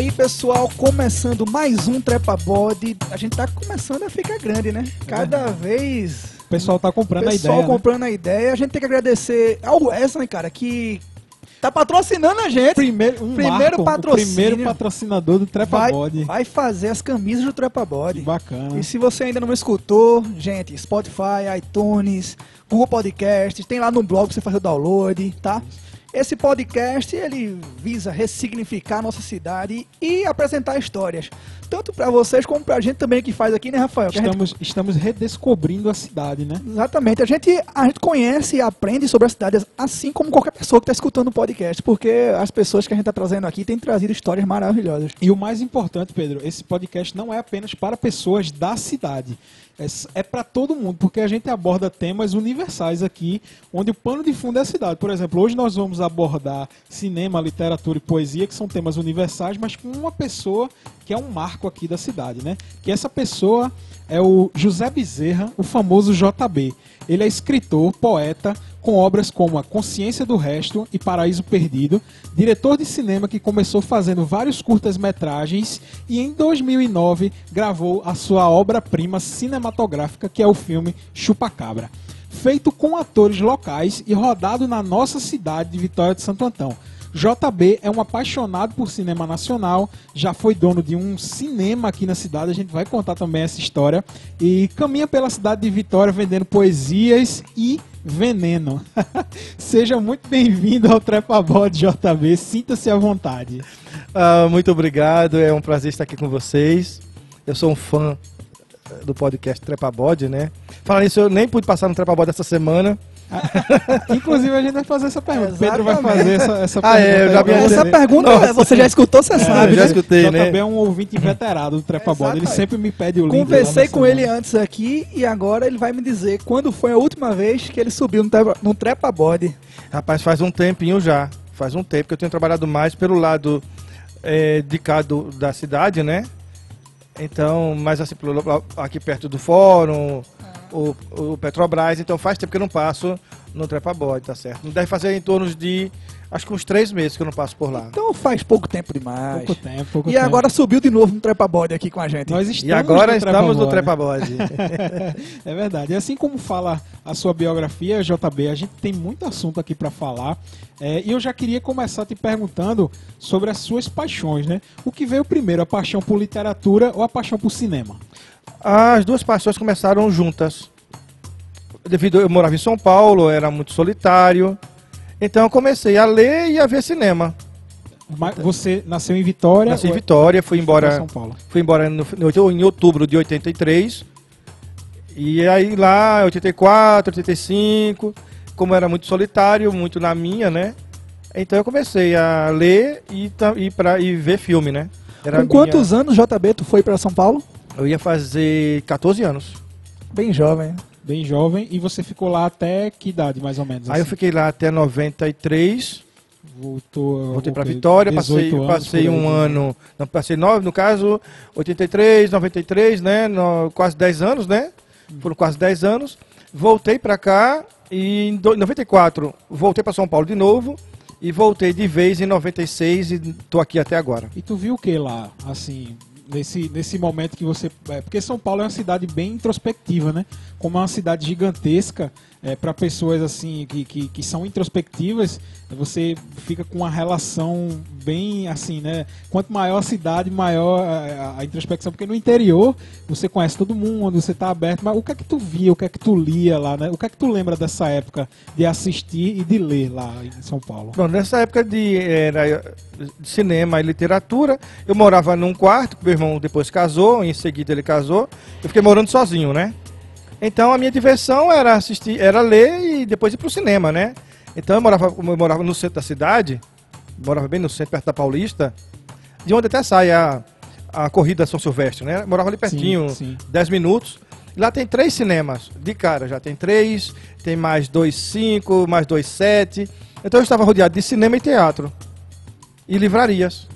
E aí, pessoal, começando mais um Trepa Body. A gente tá começando a ficar grande, né? Cada vez. O pessoal tá comprando a pessoal ideia. né? comprando a ideia. A gente tem que agradecer ao Wesley, cara, que tá patrocinando a gente. Primeiro, um Primeiro marco, o primeiro patrocinador do Trepa vai, Body. vai fazer as camisas do Trepa Que Body. bacana. E se você ainda não escutou, gente, Spotify, iTunes, Google Podcasts, tem lá no blog pra você fazer o download, tá? Esse podcast ele visa ressignificar nossa cidade e apresentar histórias, tanto pra vocês como pra gente também que faz aqui, né, Rafael? A gente- Estamos, estamos redescobrindo a cidade, né? Exatamente, a gente, a gente conhece e aprende sobre a cidade, assim como qualquer pessoa que está escutando o podcast, porque as pessoas que a gente está trazendo aqui têm trazido histórias maravilhosas. E o mais importante, Pedro, esse podcast não é apenas para pessoas da cidade. É, é para todo mundo, porque a gente aborda temas universais aqui, onde o pano de fundo é a cidade. Por exemplo, hoje nós vamos abordar cinema, literatura e poesia, que são temas universais, mas com uma pessoa que é um marco aqui da cidade, né? Que essa pessoa é o José Bezerra, o famoso JB. Ele é escritor, poeta, com obras como A Consciência do Resto e Paraíso Perdido, diretor de cinema que começou fazendo vários curtas-metragens e em 2009 gravou a sua obra-prima cinematográfica, que é o filme Chupacabra. Feito com atores locais e rodado na nossa cidade de Vitória de Santo Antão. JB é um apaixonado por cinema nacional, já foi dono de um cinema aqui na cidade, a gente vai contar também essa história. E caminha pela cidade de Vitória vendendo poesias e veneno. Seja muito bem-vindo ao Trepa Bode JB, sinta-se à vontade. Ah, muito obrigado, é um prazer estar aqui com vocês. Eu sou um fã do podcast Trepa Bode, né? Falar nisso, eu nem pude passar no Trepa Bode essa semana. Inclusive, a gente vai fazer essa pergunta. Pedro vai Exatamente. fazer essa, essa Ah, é, eu já pergunta. vi Essa pergunta Nossa. você já escutou, você sabe, já né? escutei, JB né? é um ouvinte veterado do Trepa Bode, ele Exatamente. sempre me pede o link. Conversei com ele semana. antes aqui e agora ele vai me dizer quando foi a última vez que ele subiu no, trepa, no trepa body. Rapaz, faz um tempinho já. Faz um tempo que eu tenho trabalhado mais pelo lado eh, de cá do- da cidade, né? Então, mais assim, aqui perto do fórum, o, o Petrobras. Então faz tempo que eu não passo no Trepa Bode, tá certo? Deve fazer em torno de, acho que uns três meses que eu não passo por lá. Então faz pouco tempo demais. Pouco tempo, pouco e tempo. agora subiu de novo no trepa body aqui com a gente. Nós estamos E agora no estamos no Trepa Trepa Bode. É verdade. E assim como fala a sua biografia, JB, a gente tem muito assunto aqui para falar. É, e eu já queria começar te perguntando sobre as suas paixões, né? O que veio primeiro, a paixão por literatura ou a paixão por cinema? As duas paixões começaram juntas. Devido eu morava em São Paulo, era muito solitário. Então eu comecei a ler e a ver cinema. Mas você nasceu em Vitória? Nasci em Vitória, fui embora, São Paulo. fui embora no, no- em outubro de 83. E aí lá, 84, 85, como era muito solitário, muito na minha, né? Então eu comecei a ler e, e, pra, e ver filme, né? Era Com quantos anos, JB, tu foi para São Paulo? Eu ia fazer 14 anos. Bem jovem. Bem jovem. E você ficou lá até que idade, mais ou menos? Aí eu assim? fiquei lá até 93. Voltou, Voltei para Vitória, passei, 18 anos passei um né? ano, não, passei nove, no caso, 83, 93, né, no, quase 10 anos, né, foram quase 10 anos, voltei para cá e em do- 94 voltei para São Paulo de novo e voltei de vez em 96 e tô aqui até agora. E tu viu o que lá, assim, nesse, nesse momento que você. é, porque São Paulo é uma cidade bem introspectiva, né? Como é uma cidade gigantesca, é, para pessoas assim que, que, que são introspectivas, você fica com uma relação bem assim, né? Quanto maior a cidade, maior a, a introspecção, porque no interior você conhece todo mundo, você tá aberto, mas o que é que tu via, o que é que tu lia lá, né? O que é que tu lembra dessa época de assistir e de ler lá em São Paulo? Bom, nessa época de, era, de cinema e literatura, eu morava num quarto, meu irmão depois casou, em seguida ele casou, eu fiquei morando sozinho, né? Então a minha diversão era assistir, era ler e depois ir pro cinema, né? Então eu morava, eu morava no centro da cidade, morava bem no centro, perto da Paulista, de onde até sai a, a corrida São Silvestre, né? Eu morava ali pertinho, Sim, sim. 10 minutos. Lá tem três cinemas, de cara já tem três, tem mais dois cinco, mais dois sete. Então eu estava rodeado de cinema e teatro e livrarias.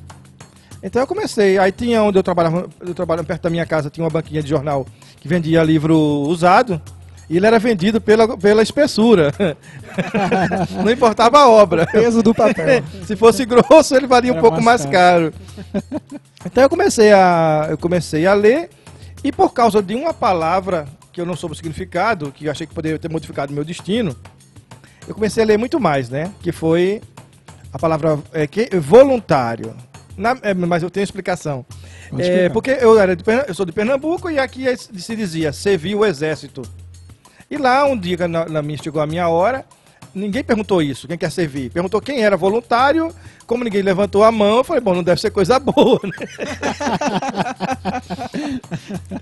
Então eu comecei, aí tinha onde eu trabalhava, eu trabalhava perto da minha casa, tinha uma banquinha de jornal que vendia livro usado. E ele era vendido pela, pela espessura. Não importava a obra. Peso do papel. Se fosse grosso, ele valia um Era pouco mais mais caro. Então eu comecei a eu comecei a ler e por causa de uma palavra que eu não soube o significado, que eu achei que poderia ter modificado meu destino, eu comecei a ler muito mais, né? Que foi a palavra é, que, voluntário. Na- é, mas eu tenho explicação. É, porque eu, era de eu sou de Pernambuco e aqui é- se dizia servir o exército. E lá, um dia, na, na minha, chegou a minha hora, ninguém perguntou isso, quem quer servir. Perguntou quem era voluntário, como ninguém levantou a mão, eu falei, bom, não deve ser coisa boa, né?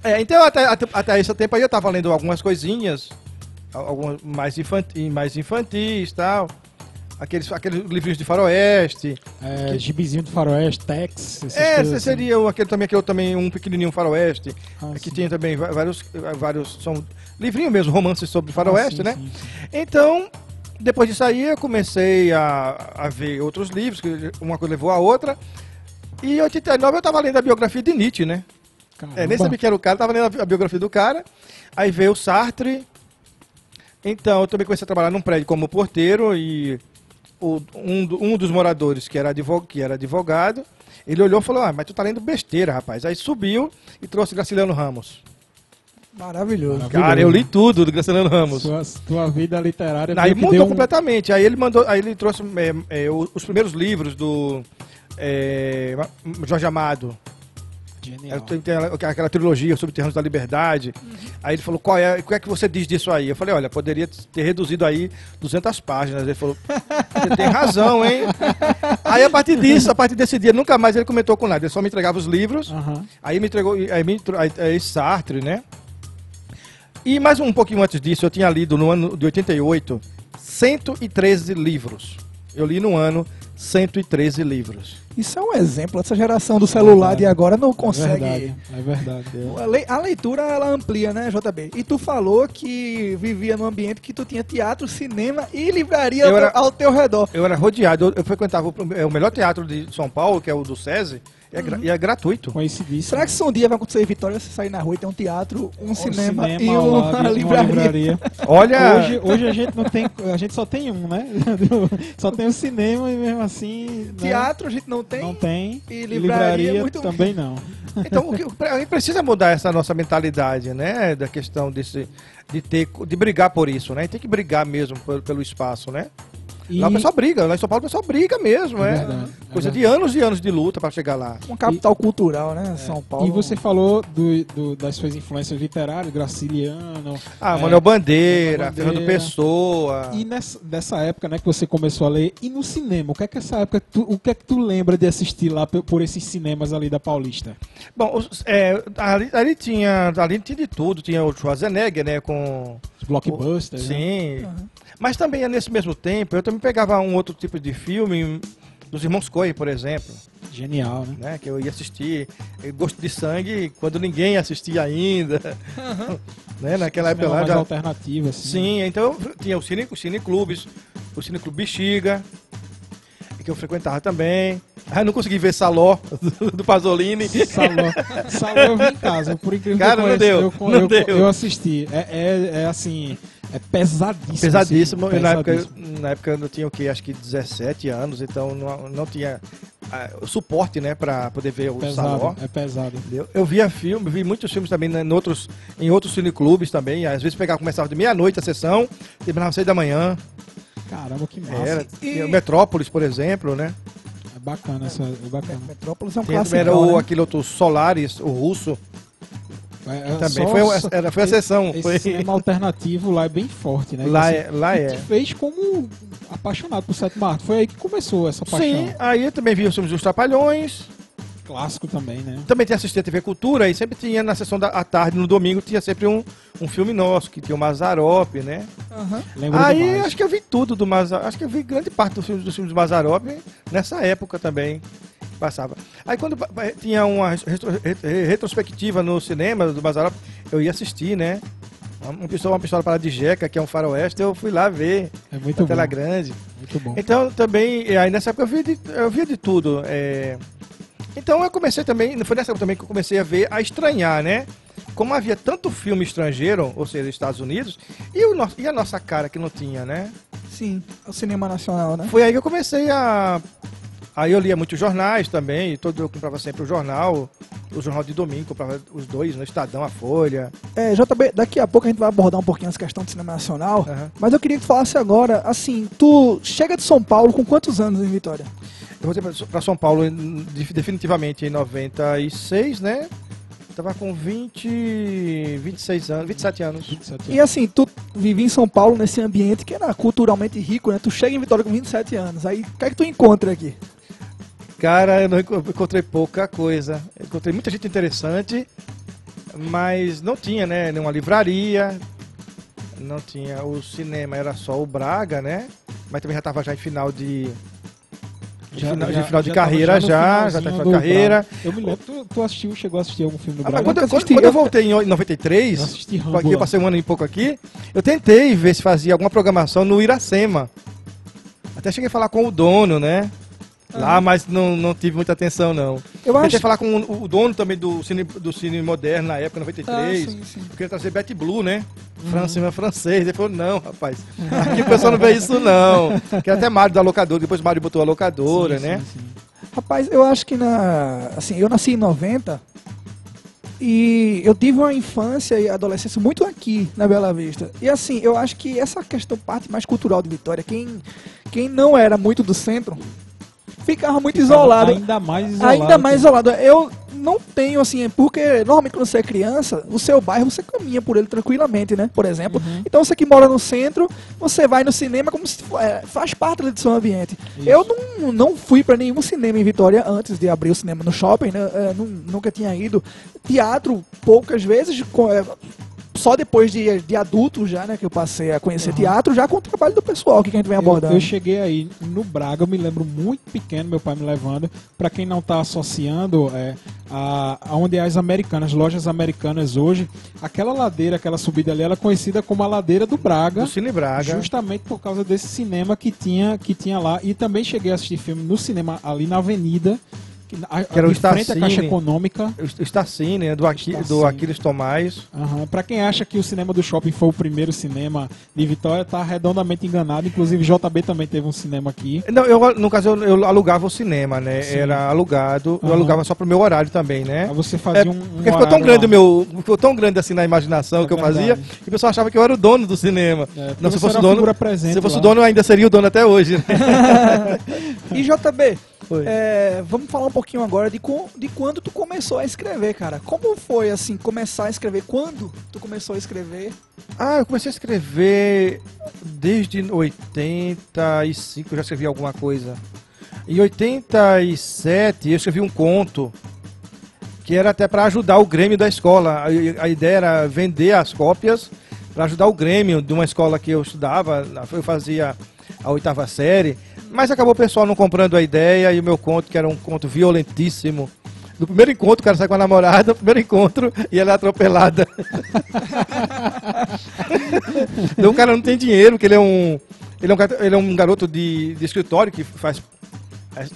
É, então, até, até, até esse tempo aí eu estava lendo algumas coisinhas, algumas mais, infantis, mais infantis e tal. Aqueles, aqueles livrinhos de faroeste. É, gibizinho do faroeste, Tex, É, coisas assim. seria o- aquele também, aquele também, um pequenininho faroeste. Ah, que tem também vários, vários, são livrinhos mesmo, romances sobre faroeste, Ah, sim, né? sim, sim. Então, depois disso aí, eu comecei a, a ver outros livros, que uma coisa levou a outra. E em 89 eu estava lendo a biografia de Nietzsche, né? É, nem sabia que era o cara, tava lendo a, a biografia do cara. Aí veio o Sartre. Então, eu também comecei a trabalhar num prédio como porteiro e o- um, um dos moradores, que era, advogado, que era advogado, ele olhou e falou, ah, mas tu tá lendo besteira, rapaz. Aí subiu e trouxe Graciliano Ramos. Maravilhoso. Maravilhoso. Cara, eu li tudo do Graciliano Ramos. Sua, tua vida literária Aí mudou deu um- completamente. Aí ele mandou, aí ele trouxe é, é, os primeiros livros do é, Jorge Amado. Genial. Tem aquela- aquela trilogia sobre Terrenos da Liberdade. Aí ele falou, qual é, que é que você diz disso aí? Eu falei, olha, poderia ter reduzido aí 200 páginas. Ele falou, você tem razão, hein? Aí a partir disso, a partir desse dia, nunca mais ele comentou com nada. Ele só me entregava os livros. Aham. Aí me entregou, aí me aí, aí Sartre, né? E mais um pouquinho antes disso, eu tinha lido no ano de 88 113 livros. Eu li no ano 113 livros. Isso é um exemplo. Essa geração do celular Verdade. de agora não É consegue. verdade. É verdade. A A leitura ela amplia, né, JB? E tu falou que vivia num ambiente que tu tinha teatro, cinema e livraria era- ao teu redor. Eu era rodeado, eu, eu frequentava o, é, o melhor teatro de São Paulo, que é o do SESI, e é, gra- e é gratuito. Coincidência. Será que se um dia vai acontecer em Vitória, você sair na rua e tem um teatro, um Um cinema, e uma, uma livraria? Olha, Hoje, hoje a gente não tem, a gente só tem um, né? Só tem o cinema e mesmo assim né? Teatro a gente não tem. não tem e livraria muito- também não. então o que, a gente precisa mudar essa nossa mentalidade, né? Da questão desse, de ter, de brigar por isso, né? Tem que brigar mesmo pelo, pelo espaço, né? E Lá o pessoal briga, lá em São Paulo o pessoal briga mesmo, É é. verdade, é Coisa de anos e anos de luta para chegar lá. Uma capital cultural, né? São Paulo. e você falou do, do- das suas influências literárias, Graciliano. Ah, é, Manuel Bandeira, Manuel Fernando Bandeira. Pessoa. E nessa, dessa época, né, que você começou a ler, e no cinema, o que é que essa época, tu- o que é que tu lembra de assistir lá por, por esses cinemas ali da Paulista? Bom, os- é, ali, ali tinha, ali tinha de tudo, tinha o Schwarzenegger, né, com Os blockbusters, né? Sim. Mas também nesse mesmo tempo, eu também pegava um outro tipo de filme, dos Irmãos Coen, por exemplo, Genial, né? né? Que eu ia assistir eh, Gosto de Sangue quando ninguém assistia ainda. né? Naquela época lá já. alternativo, assim. Sim, então tinha o cine, os cineclubes, o Cineclube Bexiga, que eu frequentava também. Ah, eu não consegui ver Saló do, do Pasolini. Salão. Salão eu vi em casa, por incrível Cara, que não pareça, deu, eu, não eu, deu. eu assisti. É, é, é assim, é pesadíssimo. Pesadíssimo. assim, na, época, pesadíssimo. na época eu tinha o quê? Acho que 17 anos, então não, não tinha o suporte, né, pra poder ver o Saló. pesado, é pesado. Entendeu? Eu via filme, vi muitos filmes também né, em outros, em outros cineclubes também. Às vezes pegava, começava de meia-noite a sessão, terminava às seis da manhã. Caramba, que massa. Era, E- o Metrópolis, por exemplo, né? É bacana, essa, é bacana. Metrópolis é um clássico. era o, né? aquele outro Solaris, o russo, É, também. só- Foi, uma- era, foi a sessão. Esse Foi, cinema alternativo lá é bem forte, né? lá, é, lá é. te fez como apaixonado por Sétimo Arte. Foi aí que começou essa paixão. Sim, aí eu também vi os filmes dos Trapalhões. Clássico também, né? Também tinha assistido a TV Cultura e sempre tinha na sessão da à tarde, no domingo, tinha sempre um, um filme nosso, que tinha o Mazarop, né? Aham. Lembro Aí demais. acho que eu vi tudo do Mazarop. Acho que eu vi grande parte dos filmes, dos filmes do Mazarop nessa época também. Passava. Aí quando tinha uma retro- re- retrospectiva no cinema do Mazarop, eu ia assistir, né? Uma pistola, uma pistola para de Jeca, que é um faroeste, eu fui lá ver É muito tela grande. Muito bom. Então também, e aí nessa época eu via de, eu via de tudo. é. Então eu comecei também, foi nessa época também que eu comecei a ver, a estranhar, né? como havia tanto filme estrangeiro, ou seja, Estados Unidos, e, o nosso, e a nossa cara que não tinha, né? Sim, o cinema nacional, né? Foi aí que eu comecei a. Aí eu lia muitos jornais também, todo eu comprava sempre o jornal, o jornal de domingo, comprava os dois, no Estadão, a Folha. É, JB, daqui a pouco a gente vai abordar um pouquinho essa questão do cinema nacional, Aham. mas eu queria que tu falasse agora, assim, tu chega de São Paulo com quantos anos em Vitória? Eu voltei para São Paulo definitivamente em 96, né? Tava com 20, 26 anos, 27 anos. 27 E assim, tu vive em São Paulo nesse ambiente que era culturalmente rico, né? Tu chega em Vitória com 27 anos, aí o que é que tu encontra aqui? Cara, eu não enco- encontrei pouca coisa. Eu encontrei muita gente interessante, mas não tinha, né? Nenhuma livraria, não tinha. O cinema era só o Braga, né? Mas também já estava já em final de. De final, de, final de tava carreira já, já tá final de carreira. Braga. Eu me lembro, tu, tu assistiu, chegou a assistir algum filme do Ah, Braga? quando, eu- quando, quando eu voltei em 93, Eu assisti Rambo aqui, eu passei um ano e pouco aqui, eu tentei ver se fazia alguma programação no Iracema. Até cheguei a falar com o dono, né? Lá, mas não, não tive muita atenção, não. Eu Tentei acho falar com o, o dono também do cine, do cine moderno na época, 93. Ah, sim, sim. Queria trazer Bet Blue, né? Fran- cinema francês. Ele falou, não, rapaz. Aqui o pessoal não vê isso, não. Que até Mário da locadora, depois Mário botou a locadora, Sim, né? sim, sim. Rapaz, eu acho que na. Assim, eu nasci em 90 e eu tive uma infância e adolescência muito aqui na Bela Vista. E assim, eu acho que essa questão, parte mais cultural de Vitória, quem, quem não era muito do centro, ficava muito isolado. Ainda mais isolado. Ainda mais isolado. Eu não tenho, assim, porque normalmente quando você é criança, o seu bairro você caminha por ele tranquilamente, né? Por exemplo. Uhum. Então você que mora no centro, você vai no cinema como se é, faz parte do seu ambiente. Isso. Eu não, não fui pra nenhum cinema em Vitória antes de abrir o cinema no shopping, né? É, nu- nunca tinha ido. Teatro, poucas vezes. Só depois de, de adulto já, né, que eu passei a conhecer Uhum. teatro, já com o trabalho do pessoal que a gente vem Eu, abordando. eu cheguei aí no Braga, eu me lembro muito pequeno, meu pai me levando. Pra quem não tá associando, é, a, aonde é as americanas, lojas americanas hoje, aquela ladeira, aquela subida ali, ela é conhecida como a ladeira do Braga. Do Cine Braga. Justamente por causa desse cinema que tinha, que tinha lá. E também cheguei a assistir filme no cinema ali na avenida, a, Que era o à Caixa Starcine. Econômica. O Starcine, né? Do, Aqui, do Starcine. Aquiles Tomás. Aham. Pra quem acha que o cinema do shopping foi o primeiro cinema de Vitória, tá redondamente enganado. Inclusive, JB também teve um cinema aqui. Não, eu, no caso, eu, eu alugava o cinema, né? Sim. Era alugado. Eu Aham. alugava só pro meu horário também, né? Aí você fazia É, um. um Porque ficou tão grande o meu. Ficou tão grande assim na imaginação É que eu verdade. fazia, que o pessoal achava que eu era o dono do cinema. É, não, se fosse o dono. presente Se fosse lá. o dono, eu ainda seria o dono até hoje. né? E JB, Oi. é, vamos falar um pouquinho agora de, com- de quando tu começou a escrever, cara. Como foi, assim, começar a escrever? Quando tu começou a escrever? Ah, eu comecei a escrever desde 85, eu já escrevi alguma coisa. Em 87, eu escrevi um conto que era até para ajudar o Grêmio da escola. A, a ideia era vender as cópias para ajudar o Grêmio de uma escola que eu estudava. Eu fazia a oitava série, mas acabou o pessoal não comprando a ideia e o meu conto, que era um conto violentíssimo. No primeiro encontro, o cara sai com a namorada, no primeiro encontro, e ela é atropelada. Então o cara não tem dinheiro, porque ele é um. Ele é um, ele é um garoto de, de escritório que faz.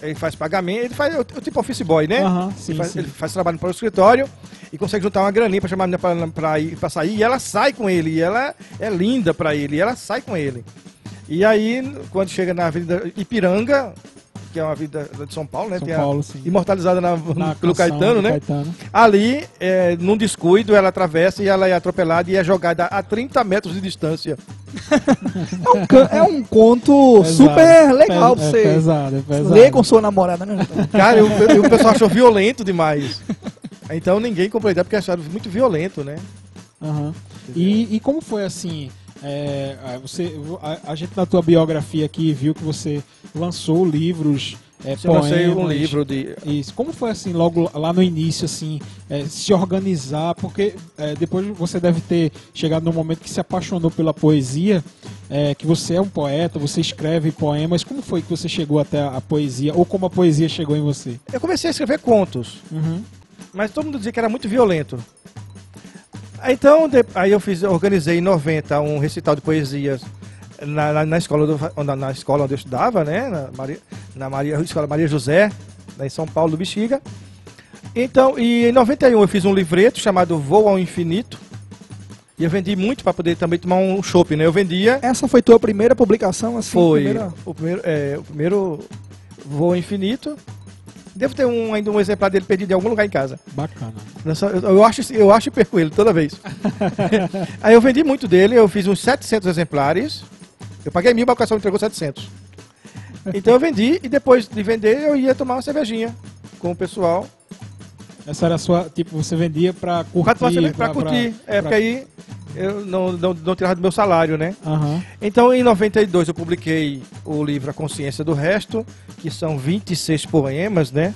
Ele faz pagamento, ele faz o, o tipo office boy, né? Ele, sim, faz, sim. ele faz trabalho para o escritório e consegue juntar uma graninha para chamar a menina pra sair e ela sai com ele. E ela é linda para ele, e ela sai com ele. E aí, quando chega na Avenida Ipiranga, que é uma avenida de São Paulo, né? São tem a- Paulo, sim. imortalizada na- Na pelo canção Caetano, né? Caetano. Ali, é, num descuido, ela atravessa e ela é atropelada e é jogada a 30 metros de distância. É um, can- é um conto Pesado. super legal Pe- pra é você pesado, é pesado. ler com sua namorada, né? Cara, eu- eu- o pessoal achou violento demais. Então ninguém ideia porque acharam muito violento, né? Aham. E, e como foi assim? É, a- você, a, a gente na tua biografia aqui viu que você lançou livros, é, Eu lancei um poemas. livro de. Isso. Como foi assim, logo lá no início, assim, é, se organizar? Porque é, depois você deve ter chegado num momento que se apaixonou pela poesia, é, que você é um poeta, você escreve poemas. Como foi que você chegou até a, a poesia? Ou como a poesia chegou em você? Eu comecei a escrever contos, Uhum. mas todo mundo dizia que era muito violento. Então, aí eu fiz, organizei em 90 um recital de poesias na, na, na escola do- na, na escola onde eu estudava, né? Na Maria, na Maria, escola Maria José, em São Paulo do Bexiga. Então, e em 91 eu fiz um livreto chamado Voo ao Infinito. E eu vendi muito para poder também tomar um shopping, né? Eu vendia. Essa foi tua primeira publicação, assim? Foi primeira- o primeiro, é, o primeiro Voo ao Infinito. Devo ter um, ainda um exemplar dele perdido em algum lugar em casa. Bacana. Nessa- Eu, eu acho, eu acho e perco ele toda vez. Aí eu vendi muito dele, eu fiz uns 700 exemplares. Eu paguei mil, mas o pessoal entregou 700. Então eu vendi e depois de vender eu ia tomar uma cervejinha com o pessoal. Essa era a sua, tipo, você vendia pra curtir. Pra, pra, pra curtir. é, porque aí eu não, não, não tirava do meu salário, né? Aham. Então em 92 eu publiquei o livro A Consciência do Resto, que são 26 poemas, né?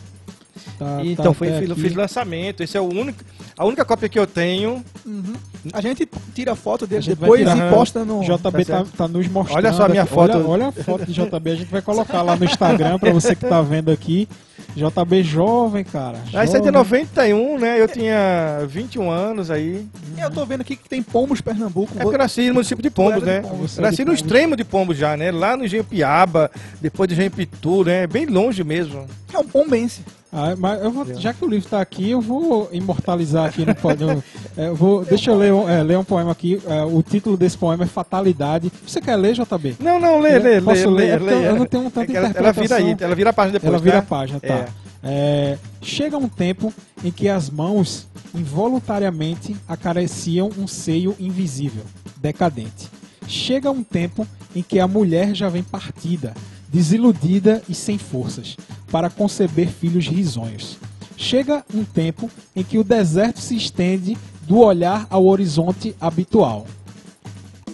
Tá, E tá então foi, até fiz, fiz lançamento. Esse é o único, a única cópia que eu tenho. Uhum. A gente tira foto A dele depois tirar- e posta no... JB Tá tá, tá nos mostrando. Olha só a minha aqui. foto. Olha, olha a foto de JB. A gente vai colocar lá no Instagram pra você que tá vendo aqui. JB jovem, cara. Você tem jovem. 91, né? Eu tinha 21 anos aí. Eu tô vendo aqui que tem Pomos Pernambuco. É porque eu nasci no município de Pombos, né? de Pombos, Eu nasci de no Pombos. extremo de Pombos já, né? Lá no Engenho Piaba, depois de Engenho Pitu, né? Bem longe mesmo. É um pombense. Ah, mas vou- já que o livro tá aqui, eu vou imortalizar aqui no no- é, Deixa eu ler, um- é, ler um poema aqui. É, o título desse poema é Fatalidade. Você quer ler, JB? Não, não, lê, lê, lê. Posso ler? lê, É lê. eu não tenho tanta É que ela, ela vira aí, ela vira a página depois, Ela vira a tá? página, tá. É. É, chega um tempo em que as mãos involuntariamente acariciam um seio invisível, decadente. Chega um tempo em que a mulher já vem partida, desiludida e sem forças, para conceber filhos risonhos. Chega um tempo em que o deserto se estende do olhar ao horizonte habitual.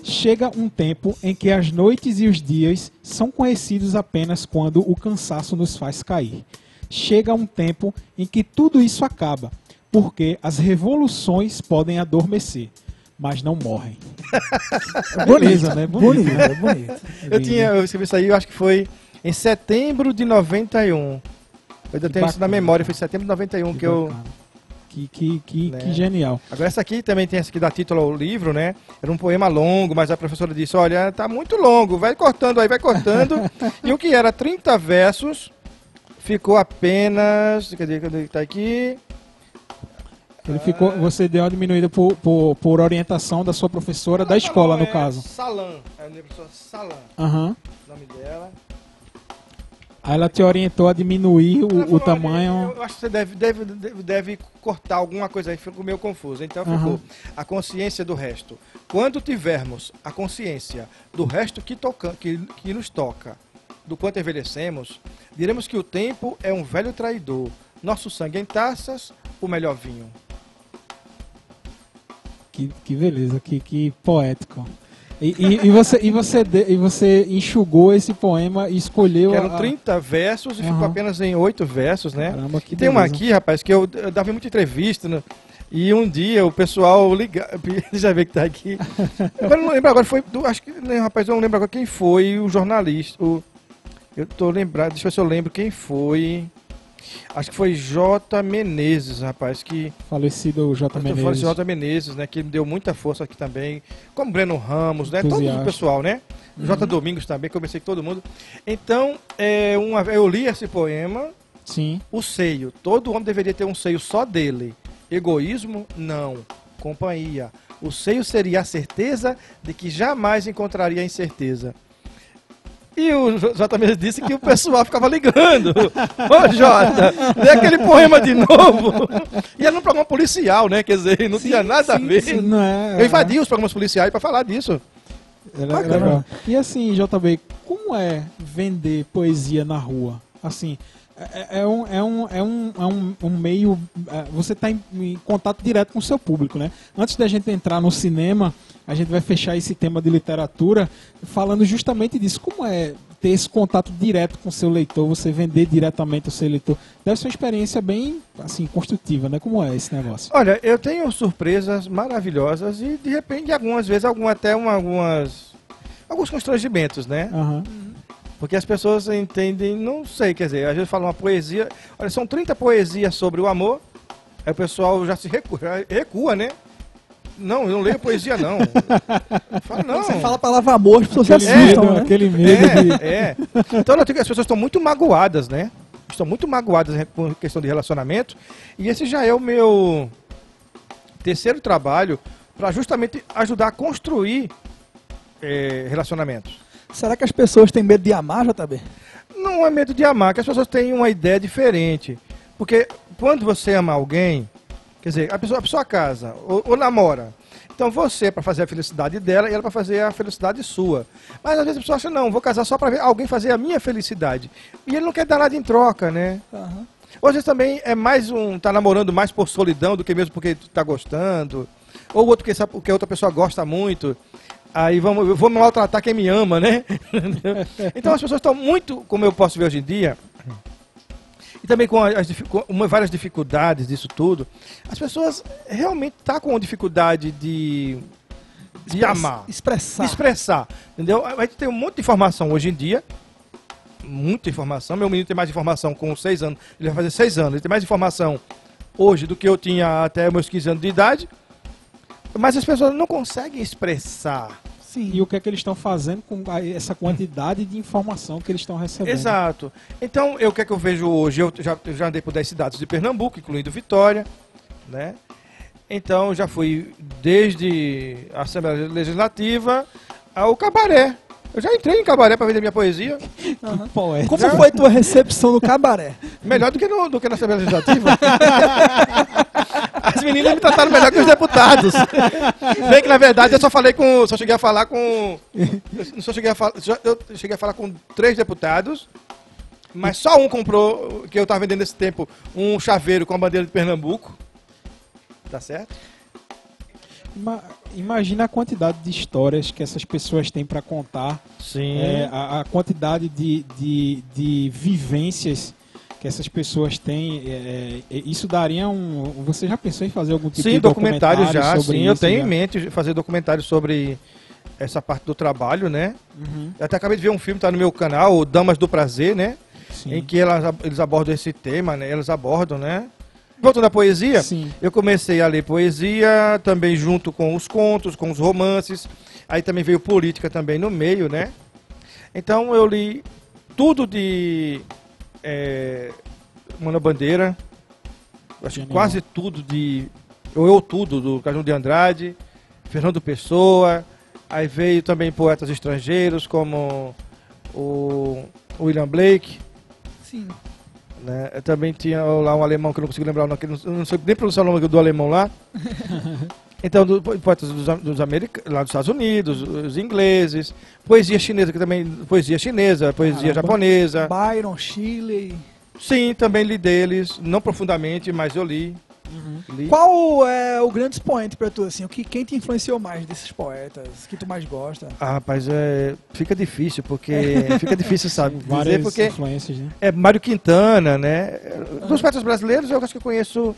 Chega um tempo em que as noites e os dias são conhecidos apenas quando o cansaço nos faz cair. Chega um tempo em que tudo isso acaba, porque as revoluções podem adormecer, mas não morrem. Beleza, né? Bonito, é bonito. Eu tinha, eu escrevi isso aí, eu acho que foi em setembro de 91. Eu ainda Que tenho isso na memória, foi em setembro de 91 que, eu. bacana. Que, que, que, Né? que genial. Agora essa aqui também tem essa que dá título ao livro, né? Era um poema longo, mas a professora disse, olha, tá muito longo, vai cortando aí, vai cortando. e o que era 30 versos ficou apenas. Cadê, cadê? Tá aqui. Ele ficou, você deu uma diminuída por, por, por orientação da sua professora da escola, no É caso. Salam. É a minha professora Salam, Aham. o nome dela. Aí ela te orientou a diminuir o, o falou, tamanho. "Olha, Eu acho que você deve, deve, deve, deve cortar alguma coisa aí, ficou meio confuso. Então ficou Aham. a consciência do resto. Quando tivermos a consciência do resto que, toca, que, que nos toca, do quanto envelhecemos, diremos que o tempo é um velho traidor. Nosso sangue em taças, o melhor vinho. Que, que beleza, que, que poético. E, e, e você, e, você e você enxugou esse poema e escolheu. Que eram a- 30 versos e ficou Aham. apenas em 8 versos, né? Caramba, que E tem uma beleza. aqui, rapaz, que eu, eu dava muita entrevista, né? E um dia o pessoal liga, já vê que tá aqui. Agora eu não lembro agora, foi. do- acho que. Né, rapaz, eu não lembro agora quem foi o jornalista. O, eu tô lembrado, deixa eu ver se eu lembro quem foi. Acho que foi J. Menezes, rapaz, que. Falecido J. Menezes. J. Menezes, né? Que me deu muita força aqui também. Como Breno Ramos, né? Todo o Entusiasta. pessoal, né? J. Domingos também, comecei com todo mundo. Então, é, uma, eu li esse poema. Sim. O seio. Todo homem deveria ter um seio só dele. Egoísmo? Não. Companhia. O seio seria a certeza de que jamais encontraria incerteza. E o Jota mesmo disse que o pessoal ficava ligando. Ô Jota, lê aquele poema de novo. E era num programa policial, né? Quer dizer, não tinha nada a ver. Isso não é, Eu invadi os programas policiais para falar disso. Era legal. E assim, JB, como é vender poesia na rua? Assim, é, é um, é, um, é, um, é um, um meio. é, Você está em, em contato direto com o seu público, né? Antes da gente entrar no cinema, a gente vai fechar esse tema de literatura falando justamente disso. Como é ter esse contato direto com o seu leitor, você vender diretamente ao seu leitor? Deve ser uma experiência bem assim, construtiva, né? Como é esse negócio? Olha, eu tenho surpresas maravilhosas e de repente, algumas vezes, algum, até uma, algumas. Alguns constrangimentos, né? Aham. Porque as pessoas entendem, não sei, quer dizer, às vezes falam uma poesia. Olha, são 30 poesias sobre o amor. Aí o pessoal já se recua, recua né? Não, eu não leio poesia, não. Fala, não. Você fala a palavra amor, as pessoas se Aquele assustam, medo, né? aquele medo de. É, é. Então eu digo que as pessoas estão muito magoadas, né? estão muito magoadas com questão de relacionamento. E esse já é o meu terceiro trabalho para justamente ajudar a construir é, relacionamentos. Será que as pessoas têm medo de amar, JB? Não é medo de amar, que as pessoas têm uma ideia diferente. Porque quando você ama alguém, quer dizer, a pessoa, a pessoa casa ou, ou namora. Então você é para fazer a felicidade dela e ela para fazer a felicidade sua. Mas às vezes a pessoa acha, não, vou casar só para ver alguém fazer a minha felicidade. E ele não quer dar nada em troca, né? Às vezes também é mais um. tá namorando mais por solidão do que mesmo porque tu tá gostando. Ou outro porque, sabe, porque a outra pessoa gosta muito. Aí vamos, eu vou maltratar quem me ama, né? então as pessoas estão muito, como eu posso ver hoje em dia, e também com, as, com uma- várias dificuldades disso tudo, as pessoas realmente estão tá com dificuldade de, de Express- amar Expressar. expressar. Entendeu? A gente tem um monte de informação hoje em dia. Muita informação. Meu menino tem mais informação com 6 anos. Ele vai fazer 6 anos. Ele tem mais informação hoje do que eu tinha até meus 15 anos de idade. Mas as pessoas não conseguem expressar. Sim. E o que é que eles estão fazendo com essa quantidade de informação que eles estão recebendo? Exato. Então, eu, o que é que eu vejo hoje? Eu já, eu já andei por 10 cidades de Pernambuco, incluindo Vitória. Né? Então, já fui desde a Assembleia Legislativa ao cabaré. Eu já entrei em cabaré para vender minha poesia. Poeta. Como foi tua recepção no cabaré? Melhor do que, no, do que na Assembleia Legislativa. As meninas me trataram melhor que os deputados. Bem que, na verdade, eu só falei com. Só cheguei a falar com. Eu só cheguei a falar. Eu cheguei a falar com três deputados. Mas só um comprou, que eu estava vendendo nesse tempo, um chaveiro com a bandeira de Pernambuco. Tá certo? Ima- Imagina a quantidade de histórias que essas pessoas têm para contar, Sim. é, a, a quantidade de, de, de vivências que essas pessoas têm. é, é, isso daria um. Você já pensou em fazer algum tipo sim, de documentário, documentário já, sobre sim. Eu isso, tenho já? em mente fazer documentário sobre essa parte do trabalho, né? Uhum, Eu até acabei de ver um filme, tá no meu canal, o Damas do Prazer, né? sim. em que elas, eles abordam esse tema, né? Elas abordam, né? Voltando à poesia, Sim. eu comecei a ler poesia também junto com os contos, com os romances. Aí também veio política também no meio, né? Então eu li tudo de é, Mano Bandeira, acho que quase tudo de ou eu tudo do Cajun de Andrade, Fernando Pessoa. Aí veio também poetas estrangeiros como o William Blake. Sim. Né? Eu também tinha lá um alemão que eu não consigo lembrar não, não sei nem pronunciar o nome do alemão lá. Então, do, poetas dos, dos lá dos Estados Unidos, os ingleses, poesia chinesa, que também, poesia chinesa, poesia japonesa. Byron, Shirley. Sim, também li deles, não profundamente, mas eu li. li. Qual é o grande expoente pra tu, assim? O que, quem te influenciou mais desses poetas? Que tu mais gosta? Ah, rapaz, é, fica difícil, porque fica difícil, sabe, dizer, Várias porque influências, né? é Mário Quintana, né? Dos poetas brasileiros, eu acho que eu conheço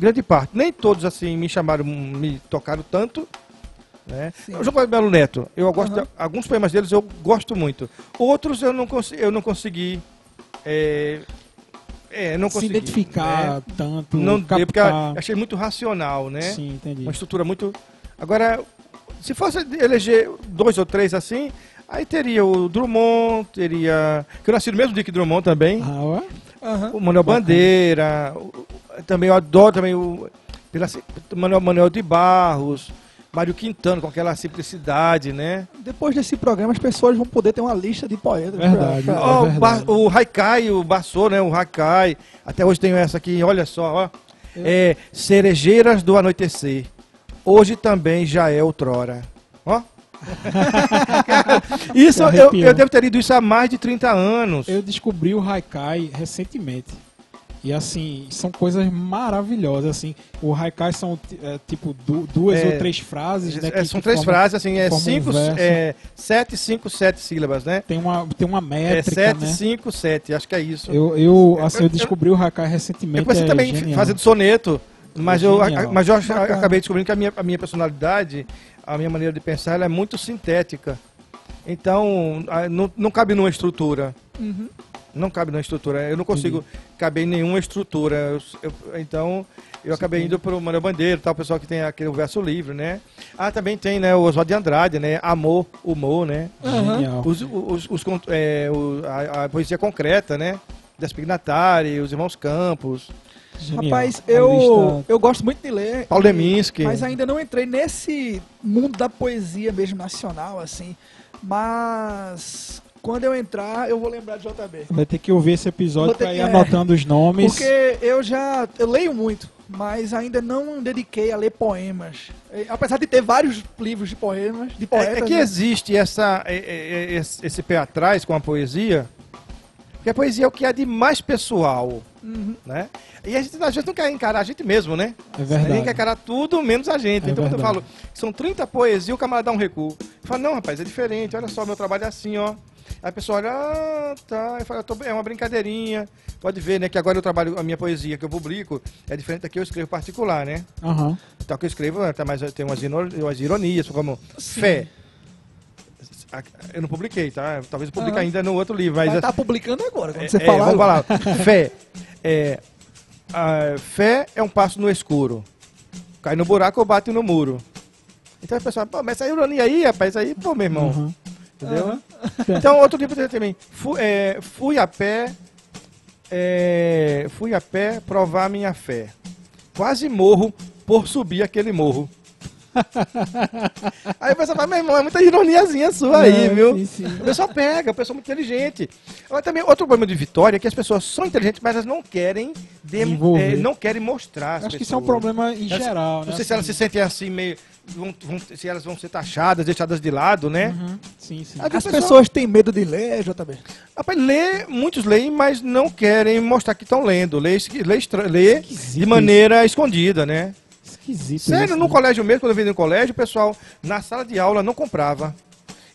grande parte. Nem todos, assim, me chamaram, me tocaram tanto. Né? Sim. O João Paulo Melo Neto, eu gosto, Aham. de- alguns poemas deles eu gosto muito. Outros eu não, eu não consegui. É, é, não Se consegui. identificar né? tanto, Não deu, porque captar... achei muito racional, né? Sim, entendi. Uma estrutura muito. Agora, se fosse eleger dois ou três assim, aí teria o Drummond, teria. Que eu nasci no mesmo dia que Drummond também. Ah, ué? Aham. O Manuel Bacana. Bandeira, também eu adoro também o pela, Manuel, Manuel de Barros, Mário Quintana, com aquela simplicidade, né? Depois desse programa, as pessoas vão poder ter uma lista de poetas. Verdade. pra- pra- É Ó, o, verdade. Ba- o Haikai, o Bassô, né? O Haikai. Até hoje tenho essa aqui, olha só, ó. É Cerejeiras do Anoitecer. Hoje também já é outrora. Ó. isso, eu, eu devo ter lido isso há mais de 30 anos. Eu descobri o Haikai recentemente. E assim, são coisas maravilhosas, assim. O Haikai são é, tipo du- duas É, ou três frases, né? É, que- são que três formam- frases, assim, é um cinco, verso. é, sete, cinco, sete sílabas, né? Tem uma, tem uma É métrica, sete, né? cinco, sete, acho que é isso. Eu, eu, assim, eu Eu- descobri o Haikai recentemente. Você é também genial. fazendo soneto, mas É eu, mas eu acabei descobrindo que a minha, a minha personalidade, a minha maneira de pensar, ela é muito sintética. Então, não, não cabe numa estrutura. Uhum. Não cabe numa estrutura. Eu não consigo caber em nenhuma estrutura. Eu- eu- então, eu acabei indo para o Manuel Bandeira, tal, o pessoal que tem aquele verso livre, né? Ah, também tem, né, o Oswald de Andrade, né? Amor, humor, né? Genial. Os, os, os con- é, o- a, a poesia concreta, né? Despignatari, os irmãos Campos, Genial. Rapaz, eu, lista- eu gosto muito de ler. Paulo e- Leminski. Mas ainda não entrei nesse mundo da poesia mesmo nacional, assim. Mas quando eu entrar, eu vou lembrar de JB. Vai ter que ouvir esse episódio pra ir que- é. anotando os nomes. Porque eu já eu leio muito, mas ainda não dediquei a ler poemas. Apesar de ter vários livros de poemas, de poetas. É, é que né? existe essa, é- é- é- esse pé atrás com a poesia, porque a poesia é o que é de mais pessoal, Uhum. né? E a gente às vezes não quer encarar a gente mesmo, né? É A verdade. gente quer encarar tudo menos a gente. É então quando eu verdade. falo são 30 poesias, o camarada dá um recuo. Fala, não, rapaz, é diferente, olha só, meu trabalho é assim, ó. Aí a pessoa olha, ah, tá, eu falo, "Eu tô- é uma brincadeirinha. Pode ver, né, que agora eu trabalho, a minha poesia que eu publico é diferente da que eu escrevo particular, né? Aham. Então, o que eu escrevo é, tá mais, tem umas, umas ironias, como Sim. fé. Eu não publiquei, tá? Talvez eu publique Aham. ainda no outro livro, mas... Vai estar publicando agora, quando é, você é, falar. vamos falar. fé. É, a fé é um passo no escuro. Cai no buraco ou bate no muro. Então a pessoa, pô, mas essa ironia aí, rapaz, aí, pô, meu irmão. Uhum. Entendeu? Aham. Então, outro livro tem também. Fu- é, fui a pé. é, fui a pé provar minha fé. Quase morro por subir aquele morro. aí a pessoa fala, meu irmão, é muita ironiazinha sua aí, É, viu? sim, sim. O pessoal pega, o pessoal é muito inteligente. Agora também, outro problema de Vitória é que as pessoas são inteligentes, mas elas não querem Desenvolver. é, não querem mostrar. Acho que isso é um pessoas. problema em Elas- geral, né? Não sei se elas se sentem assim, meio. vão- vão- se elas vão ser taxadas, deixadas de lado, né? Uhum. Sim, sim. As o pessoal- pessoas têm medo de ler, JB. Rapaz, lê, muitos leem, mas não querem mostrar que estão lendo. Lê, lê, lê Esquisito de maneira escondida, né? Esquisito. Sério, isso, no né? colégio mesmo, quando eu vim no colégio, o pessoal na sala de aula não comprava.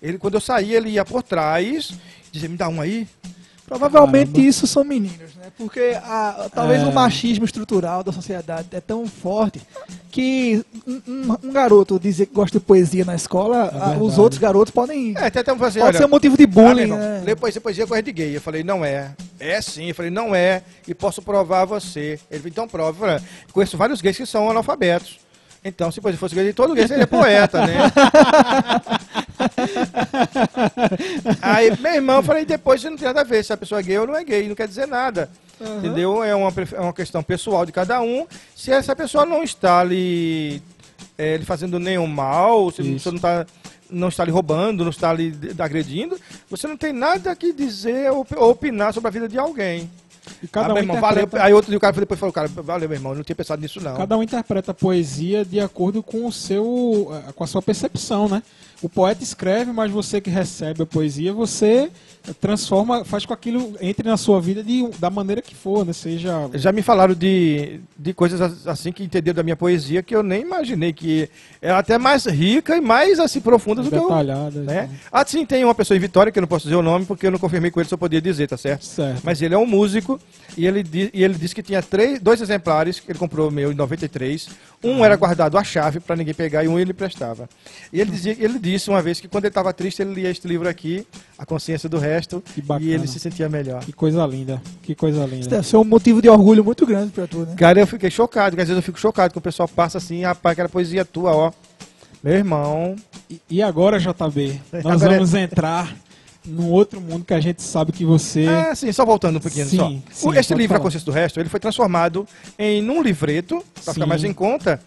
Ele, quando eu saía, ele ia por trás, dizia, me dá um aí. Provavelmente Caramba. isso são meninos, né? Porque a- talvez É. o machismo estrutural da sociedade é tão forte que um, um- garoto dizer que gosta de poesia na escola, a- os É verdade. outros garotos podem. É, até até assim, pode olha, ser um motivo de ah, bullying, irmão, né? lê poesia, poesia é coisa de gay. Eu falei, não é. É sim. Eu falei, não é. E posso provar a você. Ele falou, então prova. Eu falei, conheço vários gays que são analfabetos. Então, se poesia fosse gay, todo gay seria poeta, né? Aí, meu irmão, eu falei, depois isso não tem nada a ver. Se a pessoa é gay ou não é gay, não quer dizer nada. Entendeu? É uma, é uma questão pessoal de cada um. Se essa pessoa não está lhe, é, lhe fazendo nenhum mal, se Isso. você não está, não está lhe roubando, não está lhe agredindo, você não tem nada que dizer ou opinar sobre a vida de alguém. E cada Ah, um irmão, valeu. interpreta- Aí outro dia o cara depois falou, cara, valeu, meu irmão, eu não tinha pensado nisso não. Cada um interpreta a poesia de acordo com o seu, eh, com a sua percepção, né? O poeta escreve, mas você que recebe a poesia, você transforma, faz com que aquilo entre na sua vida de, da maneira que for, né? Seja Já me falaram de, de coisas as- assim que entenderam da minha poesia que eu nem imaginei que era até mais rica e mais assim profunda do que eu. detalhada. Né? Ah, sim, tem uma pessoa em Vitória, que eu não posso dizer o nome porque eu não confirmei com ele se eu podia dizer, tá certo? Certo. Mas ele é um músico e ele, e ele disse que tinha três, dois exemplares que ele comprou meu em 93. Um era guardado à chave para ninguém pegar e um ele prestava. E ele, dizia, ele disse uma vez que quando ele estava triste, ele lia este livro aqui, A Consciência do Resto, Que e ele se sentia melhor. Que coisa linda. Que coisa Isso linda. deve ser um motivo de orgulho muito grande pra tu, né? Cara, eu fiquei chocado, porque às vezes eu fico chocado que o pessoal passa assim, rapaz, aquela poesia tua, ó. Meu irmão. E- E agora, JB, nós Agora é- vamos entrar num outro mundo que a gente sabe que você. Ah, sim, só voltando um pouquinho Sim, só. sim, O- pode livro, A falar. Consciência do Resto, ele foi transformado em um livreto, ficar Sim. mais em conta.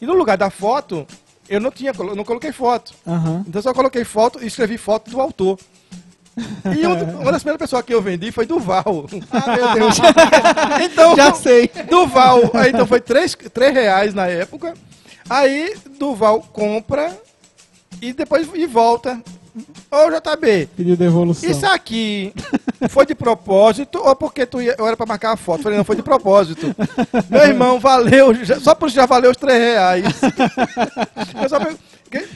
E no lugar da foto, eu não tinha, colo- não coloquei foto. Aham. Então eu só coloquei foto e escrevi foto do autor. E um- uma das primeiras pessoas que eu vendi foi Duval. Ah, meu Deus. Então, Já sei. Duval, aí então foi 3, três reais na época. Aí Duval compra e depois e volta. Ô JB, Pediu devolução. isso aqui foi de propósito ou porque tu ia, eu era pra marcar a foto? Eu Falei, não, foi de propósito. Meu irmão, valeu, só por isso já valeu os 3 reais. Eu, só, porque-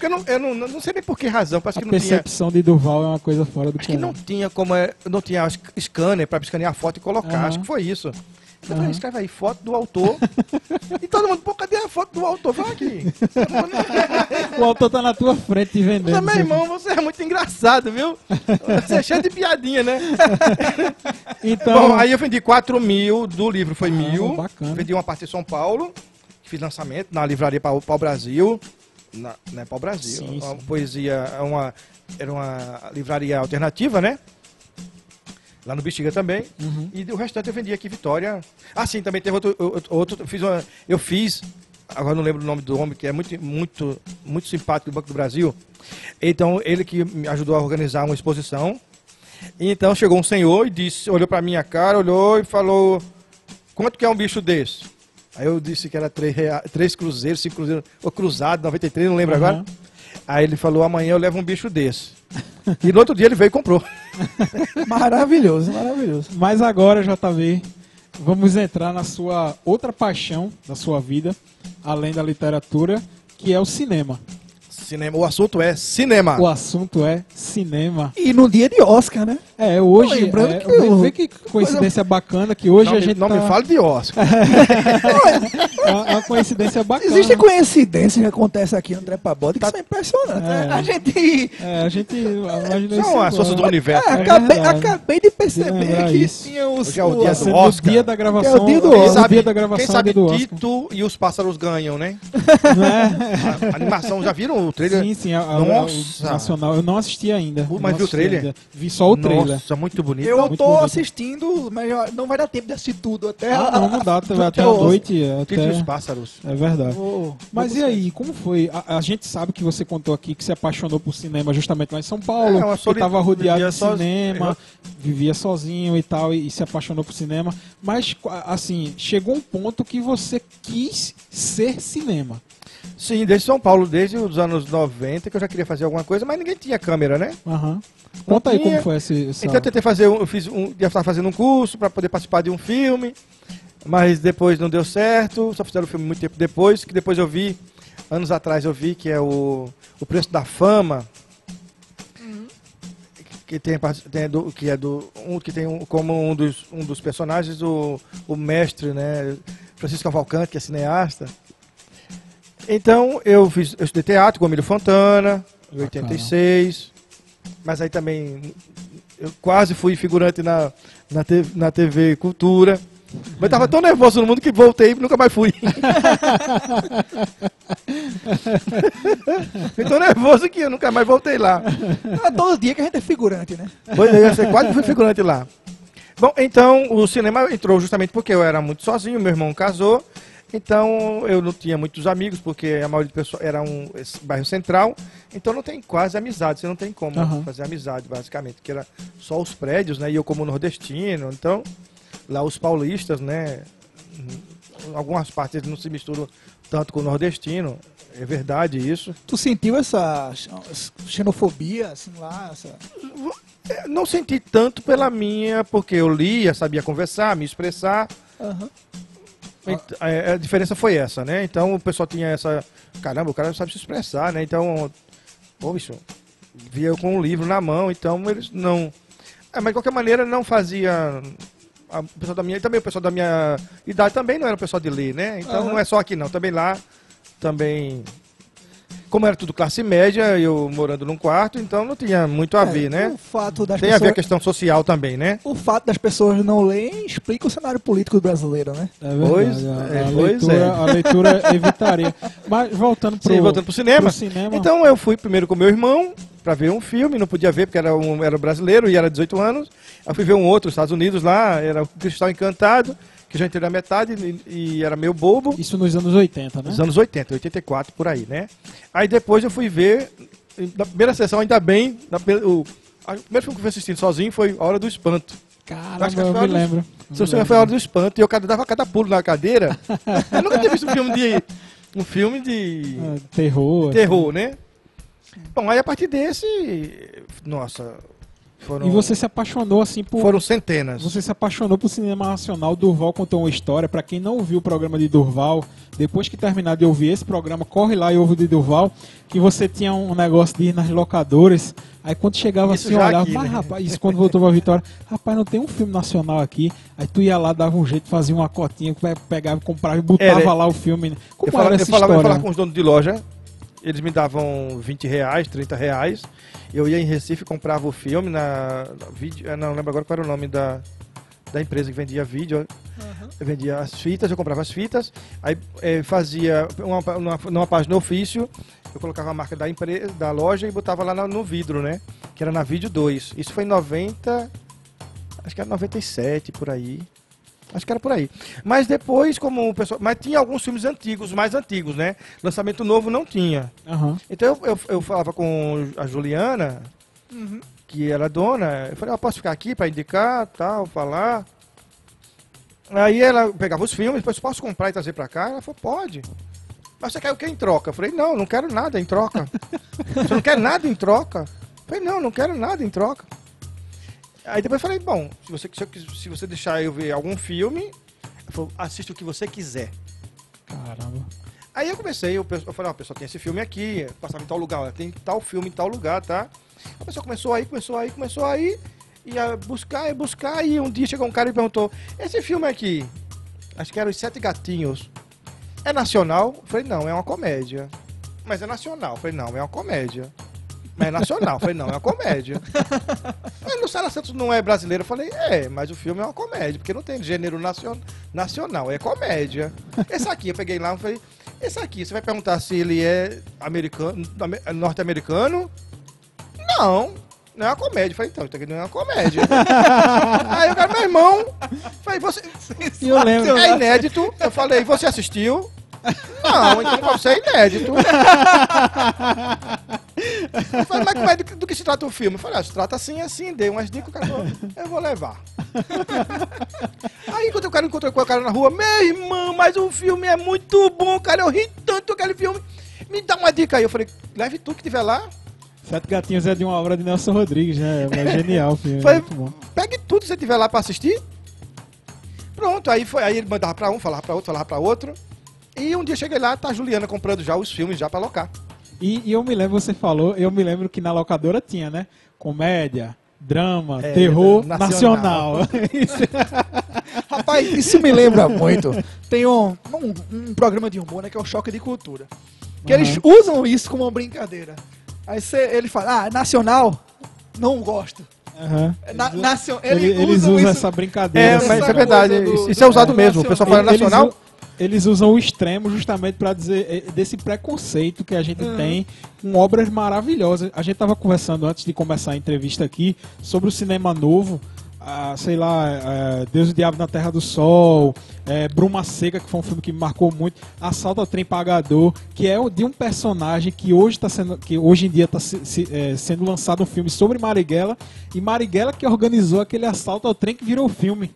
eu, não, eu não, não sei nem por que razão, parece A que não tinha. percepção de Durval é uma coisa fora do Acho que não tinha como. é, Não tinha scanner pra escanear a foto e colocar. Aham. Acho que foi isso. Falei, Aham. escreve aí, foto do autor. e todo mundo, pô, cadê a foto do autor? Fala aqui. O autor tá na tua frente te vendendo. Mas, meu irmão, você é muito engraçado, viu? Você é cheio de piadinha, né? Então, Bom, aí eu vendi 4 mil do livro, foi Ah, mil. bacana. Vendi uma parte em São Paulo, fiz lançamento na livraria Pau, Pau Brasil. Na, né, Pau Brasil. Sim, uma sim. poesia, é uma, era uma livraria alternativa, né? Lá no Bexiga também. Uhum. E o restante eu vendi aqui em Vitória. Ah, sim, também teve outro. outro, fiz uma- eu fiz, agora não lembro o nome do homem, que é muito, muito, muito simpático do Banco do Brasil. Então, ele que me ajudou a organizar uma exposição. Então chegou um senhor e disse, olhou pra minha cara, olhou e falou: quanto que é um bicho desse? Aí eu disse que era três cruzeiros, cinco cruzeiros, ou cruzado, 93, não lembro Uhum. agora. Aí ele falou: amanhã eu levo um bicho desse. E no outro dia ele veio e comprou. Maravilhoso, maravilhoso. Mas agora, JV, vamos entrar na sua outra paixão da sua vida, além da literatura, que é o cinema. Cinema. O assunto é cinema. O assunto é cinema. E no dia de Oscar, né? É, hoje. Lembrando é, que o- vê que coincidência bacana que hoje não a me, gente não tá... me fale de Oscar. É uma- é uma coincidência bacana. Existem coincidências que acontecem aqui no Trepa Bode que são impressionantes. né? É. A gente. É, a gente imaginou São as forças do universo. É, né? acabei, acabei de perceber lembrar que isso. tinha os. Hoje é o dia Tá do no Oscar. dia da gravação. É o dia do Oscar. dia da gravação quem sabe é do Oscar. Tito e os pássaros ganham, né? Não é? A animação, já viram o trailer? Sim, sim. A, a, Nossa. o Nacional. Eu não assisti ainda. Uh, mas viu o trailer? ainda. Vi só o trailer. Nossa, muito bonito. Eu Muito tô bonito. assistindo, mas não vai dar tempo de assistir tudo até. Ah, não, não dá. Até, até a noite. E os Até... pássaros. É verdade. Vou- Mas vou e aí, como foi? A, gente sabe que você contou aqui que se apaixonou por cinema justamente lá em São Paulo, É, que estava rodeado de sozinho. cinema, vivia sozinho e tal, e, e se apaixonou por cinema. Mas, assim, chegou um ponto que você quis ser cinema. Sim, desde São Paulo, desde os anos 90, que eu já queria fazer alguma coisa, mas ninguém tinha câmera, né? Aham. Conta aí como foi esse. essa- Então eu tentei fazer, um- eu fiz um, ia estar fazendo um curso para poder participar de um filme, mas depois não deu certo, só fizeram o filme muito tempo depois, que depois eu vi, anos atrás eu vi, que é o, o Preço da Fama, que tem, tem do, que é do um que tem um, como um dos, um dos personagens o, o mestre, né, Francisco Cavalcante, que é cineasta. Então eu fiz, eu estudei teatro com Emílio Fontana, em 86. Mas aí também eu quase fui figurante na, na, TV, na TV Cultura. Mas tava tão nervoso no mundo que voltei e nunca mais fui. Fiquei tão nervoso que eu nunca mais voltei lá. É todo dia que a gente é figurante, né? Pois é, eu quase fui figurante lá. Bom, então o cinema entrou justamente porque eu era muito sozinho, meu irmão casou, então eu não tinha muitos amigos, porque a maioria do pessoal era um bairro central, então não tem quase amizade, você não tem como Aham. fazer amizade, basicamente, que era só os prédios, né? E eu como nordestino, então lá os paulistas, né? Algumas partes eles não se misturam tanto com o nordestino, é verdade isso. Tu sentiu essa xenofobia, assim, lá? Essa... É, Não senti tanto pela minha, porque eu lia, sabia conversar, me expressar. Aham. É, A diferença foi essa, né? Então o pessoal tinha essa. Caramba, o cara sabe se expressar, né? Então, pô, bicho, via eu com um livro na mão, então eles não. É, mas de qualquer maneira não fazia. A o pessoal da minha, e também o pessoal da minha idade também não era o pessoal de ler, né? Então não é só aqui não, também lá, também. Como era tudo classe média, eu morando num quarto, então não tinha muito a ver, É, né? O fato das Tem a ver a pessoas... questão social também, né? O fato das pessoas não lerem explica o cenário político brasileiro, né? É verdade. Pois a, é, a pois leitura, é. a leitura evitaria. Mas voltando voltando pro cinema. cinema. Então eu fui primeiro com meu irmão para ver um filme, não podia ver porque era, um, era brasileiro e era 18 anos. Eu fui ver um outro, nos Estados Unidos lá, era o Cristal Encantado, que já entrei na metade e, e era meio bobo. Isso nos anos 80, né? Nos anos 80, 84 por aí, né? Aí depois eu fui ver, na primeira sessão, ainda bem, na, o, a- o primeiro filme que eu fui assistindo sozinho foi A Hora do Espanto. Que eu me lembro. Se você foi A Hora do Espanto e eu dava cada pulo na cadeira, eu nunca tinha visto um filme de. Um filme de. Ah, terror. terror, né? Bom, aí a partir desse, nossa, foram, E você se apaixonou assim por. foram centenas. Você se apaixonou por cinema nacional. Durval contou uma história. Pra quem não ouviu o programa de Durval, depois que terminar de ouvir esse programa, corre lá e ouve o de Durval. Que você tinha um negócio de ir nas locadoras. Aí quando chegava Isso assim, olhava, aqui, mas né? rapaz, isso quando voltou pra Vitória, rapaz, não tem um filme nacional aqui. Aí tu ia lá, dava um jeito, fazia uma cotinha, pe- pegava, comprava e botava Era- lá o filme. Como eu falava, eu falava, eu história? falava com os donos de loja, eles me davam 20 reais, 30 reais. Eu ia em Recife, comprava o filme na, na vídeo, eu não lembro agora qual era o nome da, da empresa que vendia vídeo. Eu vendia as fitas, eu comprava as fitas, aí eh, fazia uma, uma, numa página ofício, eu colocava a marca da empresa, da loja e botava lá na- no vidro, né? Que era na vídeo 2. Isso foi em 90. Acho que era 97, por aí. Acho que era por aí. Mas depois, como o pessoal. Mas tinha alguns filmes antigos, mais antigos, né? Lançamento novo não tinha. Aham. Então eu, eu, eu falava com a Juliana, Uhum. que era dona, eu falei, eu posso ficar aqui para indicar, tal, falar. Aí ela pegava os filmes, depois posso comprar e trazer para cá? Ela falou, pode. Mas você quer o que em troca? Eu falei, não, não quero nada em troca. você não quer nada em troca? Eu falei, não, não quero nada em troca. Aí depois eu falei, bom, se você, se, eu se você deixar eu ver algum filme, assiste o que você quiser. Caramba. Aí eu comecei, eu, eu falei, ó, pessoal, tem esse filme aqui, passava em tal lugar, tem tal filme em tal lugar, tá? A pessoa começou aí, começou aí, começou aí, ia buscar, ia buscar, e um dia chegou um cara e perguntou, esse filme aqui, acho que era Os Sete Gatinhos, é nacional? Eu falei, não, é uma comédia. Mas é nacional? Eu falei, não, é uma comédia. Mas é nacional? Eu falei, não, é uma comédia. Mas Luciana Santos não é brasileiro? Eu falei, é, mas o filme é uma comédia, porque não tem gênero nacion- nacional, é comédia. Esse aqui, eu peguei lá e falei, esse aqui, você vai perguntar se ele é americano, ame- norte-americano? Não, não é uma comédia. Eu falei, então, isso aqui não é uma comédia. Aí o cara, meu irmão, falei, você, eu lembro. é inédito. Eu falei, você assistiu? Não, então pra você é inédito. Eu falei, mas como é do, do que se trata o filme? Eu falei, ah, se trata assim, assim, dei umas dicas, o cara falou, eu vou levar. Aí quando o cara encontrou com o cara na rua, meu irmão, mas o filme é muito bom, cara, eu ri tanto aquele filme. Me dá uma dica aí. Eu falei, leve tu que tiver lá, Sete Gatinhos é de uma obra de Nelson Rodrigues, né? É genial o filme. Foi- é muito bom. pegue tudo que você tiver lá pra assistir. Pronto, aí foi, aí ele mandava pra um, falava pra outro, falava pra outro. E um dia cheguei lá, tá a Juliana comprando já os filmes já pra alocar. E, e eu me lembro, você falou, eu me lembro que na locadora tinha, né? Comédia, drama, É, terror nacional. nacional. Rapaz, isso me lembra muito. Tem um, um, um programa de humor, né, que é o Choque de Cultura. Que Uhum. eles usam isso como uma brincadeira. Aí cê, ele fala, ah, nacional, não gosto. Aham. Na, Eles- nacio- Ele- eles eles usam usam isso. essa brincadeira. É, essa mas isso é verdade. do- isso, isso é usado do mesmo. O pessoal fala Eles nacional. Eles usam o extremo justamente para dizer eh, desse preconceito que a gente Uhum. tem com obras maravilhosas. A gente estava conversando antes de começar a entrevista aqui sobre o cinema novo. ah, sei lá, eh, Deus e o Diabo na Terra do Sol, eh, Bruma Seca, que foi um filme que me marcou muito, Assalto ao Trem Pagador, que é o- de um personagem que hoje tá sendo, que hoje em dia está sendo lançado um filme sobre Marighella, e Marighella que organizou aquele assalto ao trem que virou filme.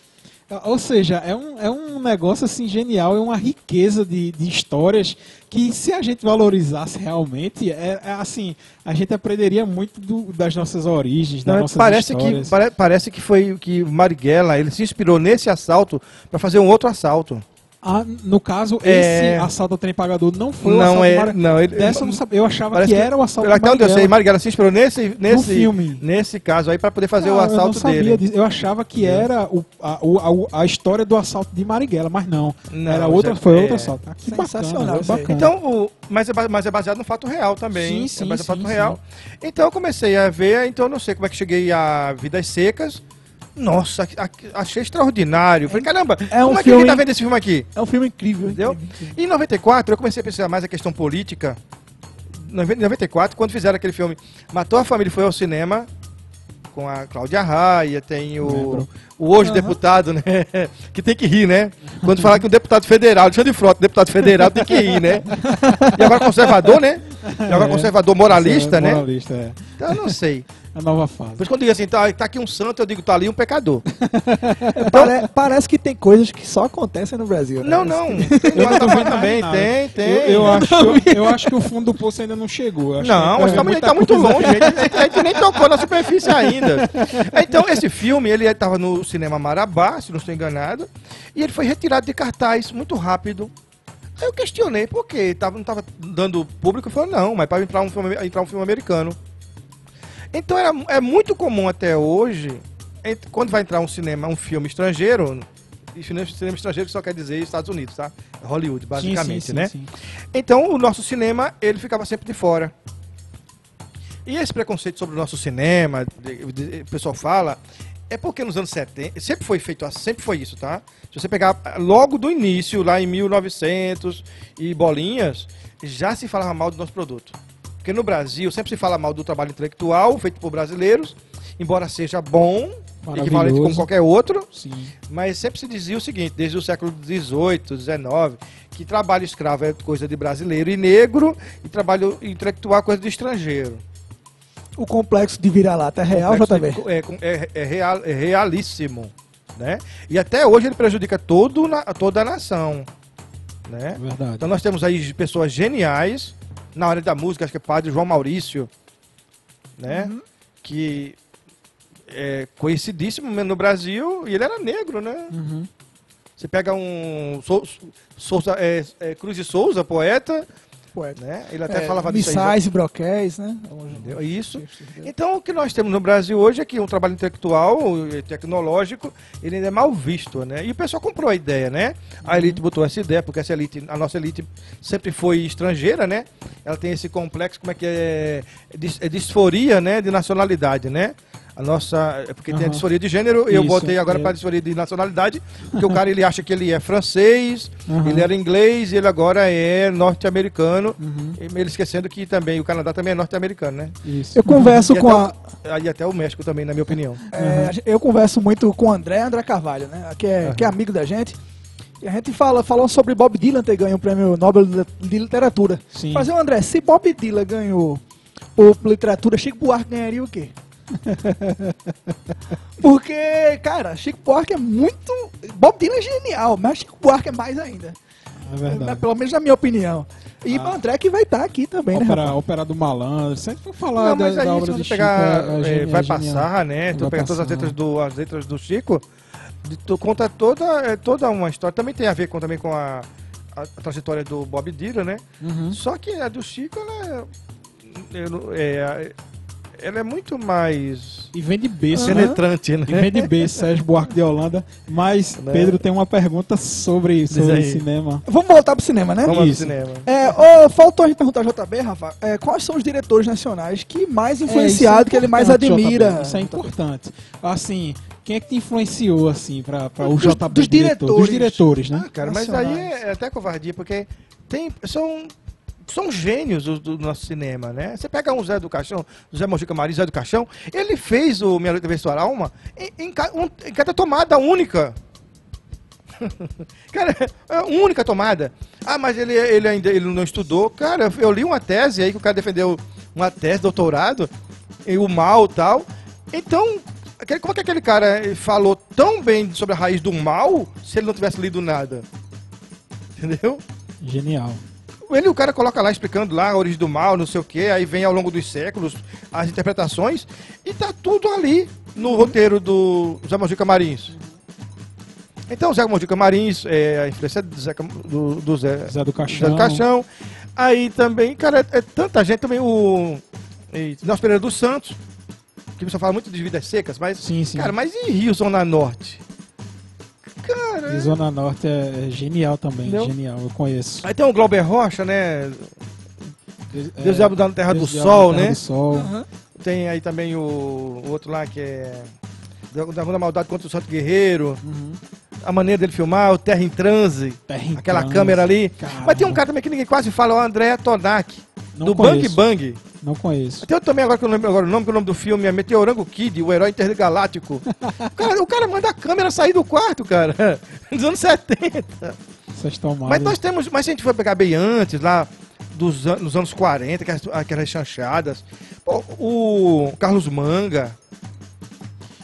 Ou seja, é um, é um negócio assim genial, é uma riqueza de, de histórias que se a gente valorizasse realmente, é, é assim, a gente aprenderia muito do- das nossas origens, das Não, nossas parece, que, histórias. pare- parece que foi que o Marighella ele se inspirou nesse assalto pra fazer um outro assalto. Ah, no caso, É. esse assalto ao trem pagador não foi o Não assalto é, Mari- não, ele- Dessa eu não sabia, eu achava Parece que, era o assalto Até onde eu sei, Marighella. Se inspirou nesse, nesse, filme. nesse caso aí pra poder fazer Ah, o eu assalto não sabia dele. disso. Eu achava que era o, a, o- a, a história do assalto de Marighella, mas não. Não, era outra, foi é. outro assalto. Ah, que Sensacional bacana, bacana. Então, o, mas, é, ba- mas é baseado no fato real também. Sim, sim, é baseado no sim, fato sim. real. Então eu comecei a ver, então eu não sei como é que cheguei a Vidas Secas. Nossa, achei extraordinário. Falei, caramba, é um como é que filme- ninguém tá vendo esse filme aqui? É um filme incrível, Entendeu? incrível, incrível. Em 94, eu comecei a pensar mais a questão política. Em 94, quando fizeram aquele filme Matou a Família foi ao cinema, com a Cláudia Raia, tem o, o hoje Aham. deputado, né? Que tem que rir, né? Quando falar que um deputado federal, Alexandre Frota, deputado federal, tem que rir, né? E agora conservador, né? E agora É. conservador moralista, É, né? Moralista, é. Então eu não sei. A nova fase. Por isso quando eu digo assim, tá, tá aqui um santo, eu digo, tá ali um pecador. Pare- parece que tem coisas que só acontecem no Brasil. né? Não, não. Tem Eu não também, nada. tem, tem. Eu, eu acho, eu, eu acho que o fundo do poço ainda não chegou. Eu acho Não, que mas é também muita tá muito coisa. longe, a gente, a gente nem tocou na superfície ainda. Então, esse filme, ele estava no cinema Marabá, se não estou enganado, e ele foi retirado de cartaz muito rápido. Aí eu questionei por quê, tava, não estava dando público, eu falei, não, mas para entrar um filme, entrar um filme americano. Então era, é muito comum até hoje, quando vai entrar um cinema, um filme estrangeiro, e cinema, cinema estrangeiro só quer dizer Estados Unidos, tá? Hollywood, basicamente, sim, sim, né? sim. Então, o nosso cinema, ele ficava sempre de fora. E esse preconceito sobre o nosso cinema, de- de- o pessoal fala, é porque nos anos 70, sempre foi feito assim, sempre foi isso, tá? Se você pegar ah, logo do início, lá em 1900 e bolinhas, já se falava mal do nosso produto. Porque no Brasil sempre se fala mal do trabalho intelectual feito por brasileiros, embora seja bom, equivalente como qualquer outro, Sim. mas sempre se dizia o seguinte, desde o século XVIII, XIX, que trabalho escravo é coisa de brasileiro e negro, e trabalho intelectual é coisa de estrangeiro. O complexo de vira-lata é real, JB? É, com- é- é real- é realíssimo. Né? E até hoje ele prejudica todo, na- toda a nação. Né? Verdade. Então nós temos aí pessoas geniais na área da música, acho que é padre João Maurício, né? Uhum. Que é conhecidíssimo no Brasil e ele era negro, né? Uhum. Você pega um Sou- Souza, é, é, Cruz de Souza, poeta, Poeta. né? Ele até É, falava disso aí. Missais e broquéis, né? Entendeu? Isso. Então, o que nós temos no Brasil hoje é que um trabalho intelectual e tecnológico, ele ainda é mal visto, né? E o pessoal comprou a ideia, né? A elite botou essa ideia, porque essa elite, a nossa elite sempre foi estrangeira, né? Ela tem esse complexo, como é que é? É disforia, né? De nacionalidade, né? A nossa, é porque tem a disforia de gênero, eu botei agora é. para a disforia de nacionalidade, porque o cara ele acha que ele é francês, Aham. ele era inglês e ele agora é norte-americano, Uhum. ele esquecendo que também o Canadá também é norte-americano, né? Isso. Eu converso E com até a. Aí até o México também, na minha opinião. é, Eu converso muito com o André, André Carvalho, né? Que é, que é amigo da gente. E a gente fala, falou sobre Bob Dylan ter ganho o prêmio Nobel de de Literatura. Sim. Fazer o André, se Bob Dylan ganhou o literatura, Chico Buarque ganharia o quê? Porque, cara, Chico Buarque é muito. Bob Dylan é genial, mas Chico Buarque é mais ainda. É verdade. Pelo menos na minha opinião. E Ah. o André que vai estar aqui também, né? Ópera, rapaz? ópera do malandro. Sempre foi falar Não, mas da, aí da se obra você de pegar, Chico. é- é é, genial, vai é passar, né? Tu pega todas as letras do, as letras do Chico, de- tu conta toda, é, toda uma história. Também tem a ver com, também com a, a, a trajetória do Bob Dylan, né? Uhum. Só que a do Chico, ela é, eu é, ela é muito mais E vem de berço, né? penetrante, né? E vem de berço, Sérgio Buarque de Holanda. Mas Né? Pedro tem uma pergunta sobre, sobre cinema. Vamos voltar pro cinema, né? Vamos Isso. cinema. É, ô, faltou a gente perguntar ao JB, Rafa, é, quais são os diretores nacionais que mais influenciado, que ele mais É, admira? JB, Isso é importante. Assim, quem é que te influenciou, assim, pra, pra o JB? dos diretor? Dos diretores. diretores, né? Ah, cara, mas aí é até covardia, porque tem, são, são gênios do, do nosso cinema, né? Você pega um Zé do Caixão, Zé Mojica Maria, Zé do Caixão, ele fez o Minha Noite Ver Sua Alma em, em, um- em cada tomada única. Cara, é única tomada. Ah, mas ele, ele ainda ele não estudou. Cara, eu li uma tese aí que o cara defendeu uma tese, doutorado, e o mal tal. Então, como é que aquele cara falou tão bem sobre a raiz do mal se ele não tivesse lido nada? Entendeu? Genial. Ele, o cara coloca lá explicando lá a origem do mal, não sei o que, aí vem ao longo dos séculos as interpretações e tá tudo ali no roteiro do Zé Mojica Marins. Então, Zé Mojica Marins, é, a influência do Zé, do, do Zé, Zé do Caixão. Zé do Caixão. Aí também, cara, é, é tanta gente também, o Nelson Pereira dos Santos, que o pessoal fala muito de vidas secas, mas, Sim, sim. cara, mas e Rio Zona Norte? Cara, E Zona Norte é, é genial também, Entendeu? genial, eu conheço. aí tem o Glauber Rocha, né? Deus é, Diabo da Terra do Deus Diabo Sol, Terra né? do Sol. Aham. Tem aí também o, o outro lá que é da da Rua da Maldade contra o Santo Guerreiro. Uhum. A maneira dele filmar, o Terra em Transe, Terra em aquela Transe. câmera ali. Caramba. Mas tem um cara também que ninguém quase fala, o André Tonak, Não do conheço. Bang Bang. Não conheço. Tem outro também agora que eu não lembro agora o nome, que o nome do filme é Meteorango Kid, o herói intergaláctico. o, cara, o cara manda a câmera sair do quarto, cara. Dos anos 70. Vocês estão mal. Mas nós temos, mas se a gente for pegar bem antes, lá dos an nos anos 40, aquelas, aquelas chanchadas, pô, o Carlos Manga,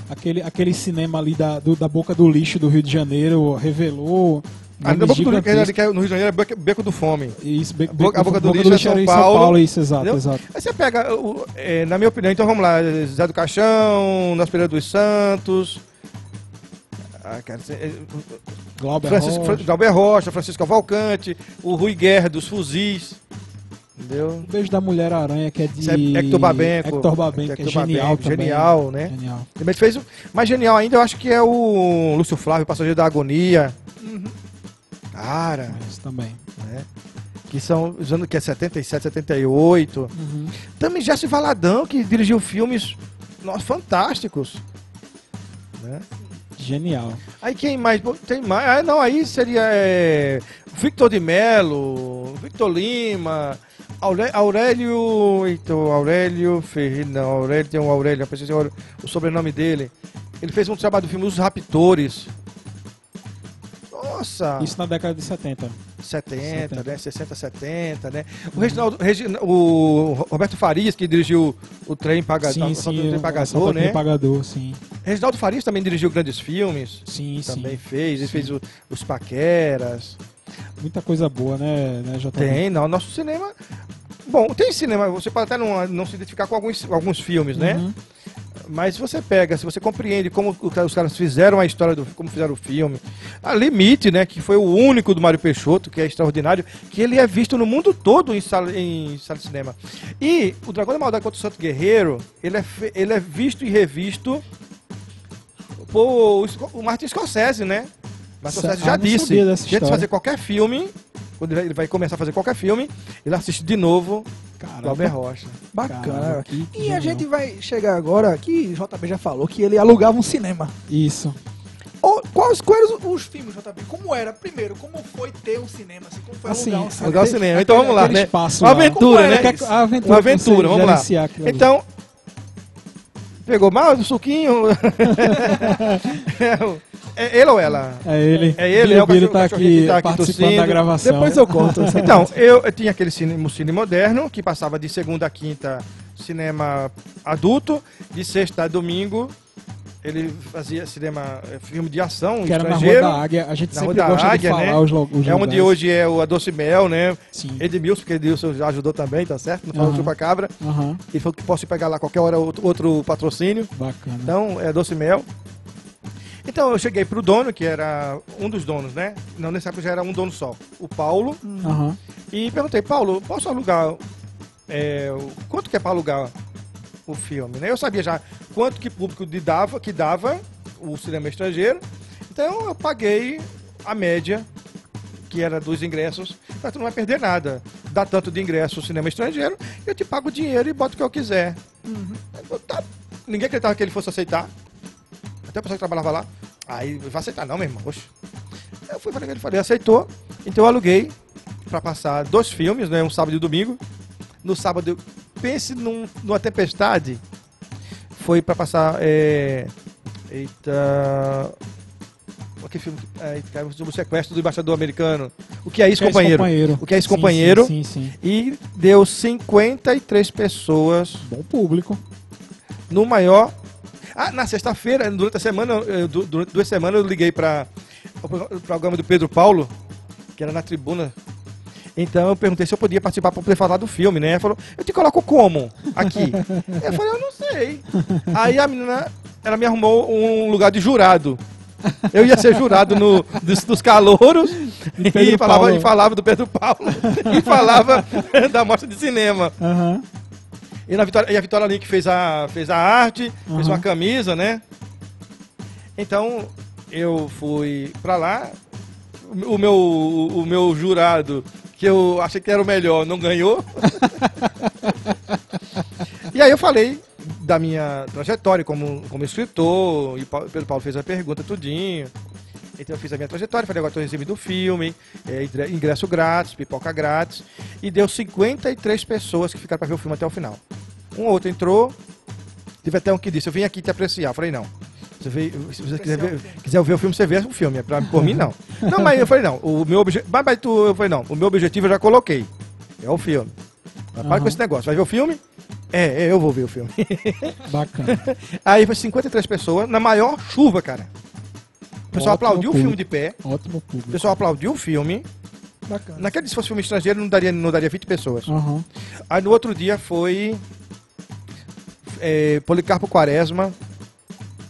Aquele, aquele cinema ali da, do- da Boca do Lixo do Rio de Janeiro revelou. A nomes boca do, é no Rio de Janeiro é Beco, Beco do Fome. Isso, be, A Boca- a Boca do Lixo é São era em Paulo, Isso, exato, entendeu? exato. Aí você pega, o- é, na minha opinião, então vamos lá, Zé do Caixão, Nas Pereira dos Santos, ah, cara, é, Glauber Francisco, Rocha. Galber Rocha, Francisco Cavalcante, o Rui Guerra dos Fuzis, entendeu? O Beijo da Mulher Aranha, que é Isso é de. Hector Babenco. Hector Babenco, que é Hector genial Babenco, também. genial, né? Genial. Também fez mais genial ainda, eu acho que é o Lúcio Flávio, Passageiro da Agonia. Cara, Isso também. né? Que são os anos que é 77, 78. Uhum. Também Jesse Valadão, que dirigiu filmes nossa, fantásticos. Né? Genial. Aí quem mais? Tem mais? Ah, não, aí seria é, Victor de Mello, Victor Lima, Auré- Aurélio. Então, Aurélio Ferreira. Não, Aurélio tem um Aurélio, eu preciso o, o sobrenome dele. Ele fez um trabalho do filme Os Raptores. Nossa! Isso na década de 70. 70, né? 60, 70, né? O, Reginaldo, Regi- o Roberto Farias, que dirigiu o Trem Pagador, sim, sim. do Trem o Pagador, né? Pagador, sim. Reginaldo Farias também dirigiu grandes filmes. Sim, Também sim. fez. Ele Sim. fez o- os Paqueras. Muita coisa boa, né, né? Tem, não. Nosso cinema. Bom, tem cinema, você pode até não, não se identificar com alguns, alguns filmes, né? Uhum. Mas se você pega, se você compreende como os caras fizeram a história do como fizeram o filme, a Limite, né, que foi o único do Mário Peixoto, que é extraordinário, que ele é visto no mundo todo em sala, em sala de cinema. E o Dragão da Maldade contra o Santo Guerreiro, ele é, ele é visto e revisto por o Martin Scorsese, né? Martin Sa- Scorsese já ah, disse, história. fazer qualquer filme, quando ele vai- começar a fazer qualquer filme, ele assiste de novo Caramba. Glauber Rocha. Bacana. E a genial. gente vai chegar agora, que JB já falou, que ele alugava um cinema. Isso. Ô, quais, quais eram os, filmes, JB? Como era? Primeiro, como foi ter um cinema? Assim, como foi Assim, alugar um cinema? Alugar o cinema. Então vamos lá, né? espaço Uma aventura, né? a aventura, Uma aventura, vamos lá. Então, pegou mal o suquinho? é ele ou ela? É ele. É ele, é o cachorro- tá aqui, tá aqui participando tossindo. da gravação. Depois eu conto. Então, eu, eu tinha aquele cine, um cine moderno, que passava de segunda a quinta cinema adulto, de sexta a domingo ele fazia cinema, eh, filme de ação que era na Rua estrangeiro. da Águia. A gente Na sempre gosta Águia, de falar né? os, os é onde hoje é o Adoce Mel, né? Sim. Edmilson, porque Edmilson já ajudou também, tá certo? Não falou Aham. chupa cabra. Aham. Ele falou que posso pegar lá qualquer hora outro, outro patrocínio. Bacana. Então, é doce mel. Então, eu cheguei pro dono, que era um dos donos, né? Não, nesse época já era um dono só, o Paulo. Aham. E perguntei, Paulo, posso alugar... é, quanto que é para alugar o filme, né? Eu sabia já quanto que público de dava, que dava o cinema estrangeiro. Então, eu paguei a média, que era dos ingressos. Mas tu não vai perder nada. Dá tanto de ingresso o cinema estrangeiro, eu te pago o dinheiro e boto o que eu quiser. Eu, tá. Ninguém acreditava que ele fosse aceitar. Até a pessoa que trabalhava lá. Aí, vai aceitar não, meu irmão. Oxe. Eu fui falei, ele falei, aceitou. Então eu aluguei pra passar dois filmes, né? Um sábado e um domingo. No sábado, eu- pense num, numa tempestade. Foi pra passar. É... Eita. Aquele filme que é, sobre o sequestro do embaixador americano. O que é isso, Que é esse companheiro? companheiro? O que é Sim, companheiro? Sim, sim, sim. E deu 53 pessoas Bom público. no maior. Ah, na sexta-feira, durante a semana, eu- durante duas semanas, eu liguei para o programa do Pedro Paulo, que era na tribuna. Então eu perguntei se eu podia participar para poder falar do filme, né? Ele falou, eu te coloco como aqui? eu falei, eu não sei. Aí a menina, ela me arrumou um lugar de jurado. Eu ia ser jurado no, dos, dos calouros e falava, Paulo. e falava do Pedro Paulo e falava da mostra de cinema. Aham. E, na Vitória, e a Vitória Link fez a, fez a arte, fez Uhum. uma camisa, né? Então, eu fui pra lá. O meu, o meu jurado, que eu achei que era o melhor, não ganhou. e aí eu falei da minha trajetória como, como escritor, e o Pedro Paulo fez a pergunta tudinho. Então eu fiz a minha trajetória, falei, agora estou recebendo o filme, é, ingre- ingresso grátis, pipoca grátis, e deu 53 pessoas que ficaram para ver o filme até o final. Um ou outro entrou, teve até um que disse, eu vim aqui te apreciar. Eu falei, não. Você veio, se você quiser ver, quiser ver o filme, você vê o filme. É pra, por mim, não. Não, mas eu falei, não. O meu objetivo. Mas, mas tu, eu falei, não. O meu objetivo eu já coloquei. É o filme. Mas para Aham. com esse negócio. Vai ver o filme? É, é, eu vou ver o filme. Bacana. Aí foi 53 pessoas, na maior chuva, cara. O pessoal Ótimo aplaudiu o público. filme de pé. Ótimo O público. pessoal aplaudiu o filme. Bacana. Naquele, se fosse filme estrangeiro, não daria, não daria 20 pessoas. Aham. Aí no outro dia foi é, Policarpo Quaresma,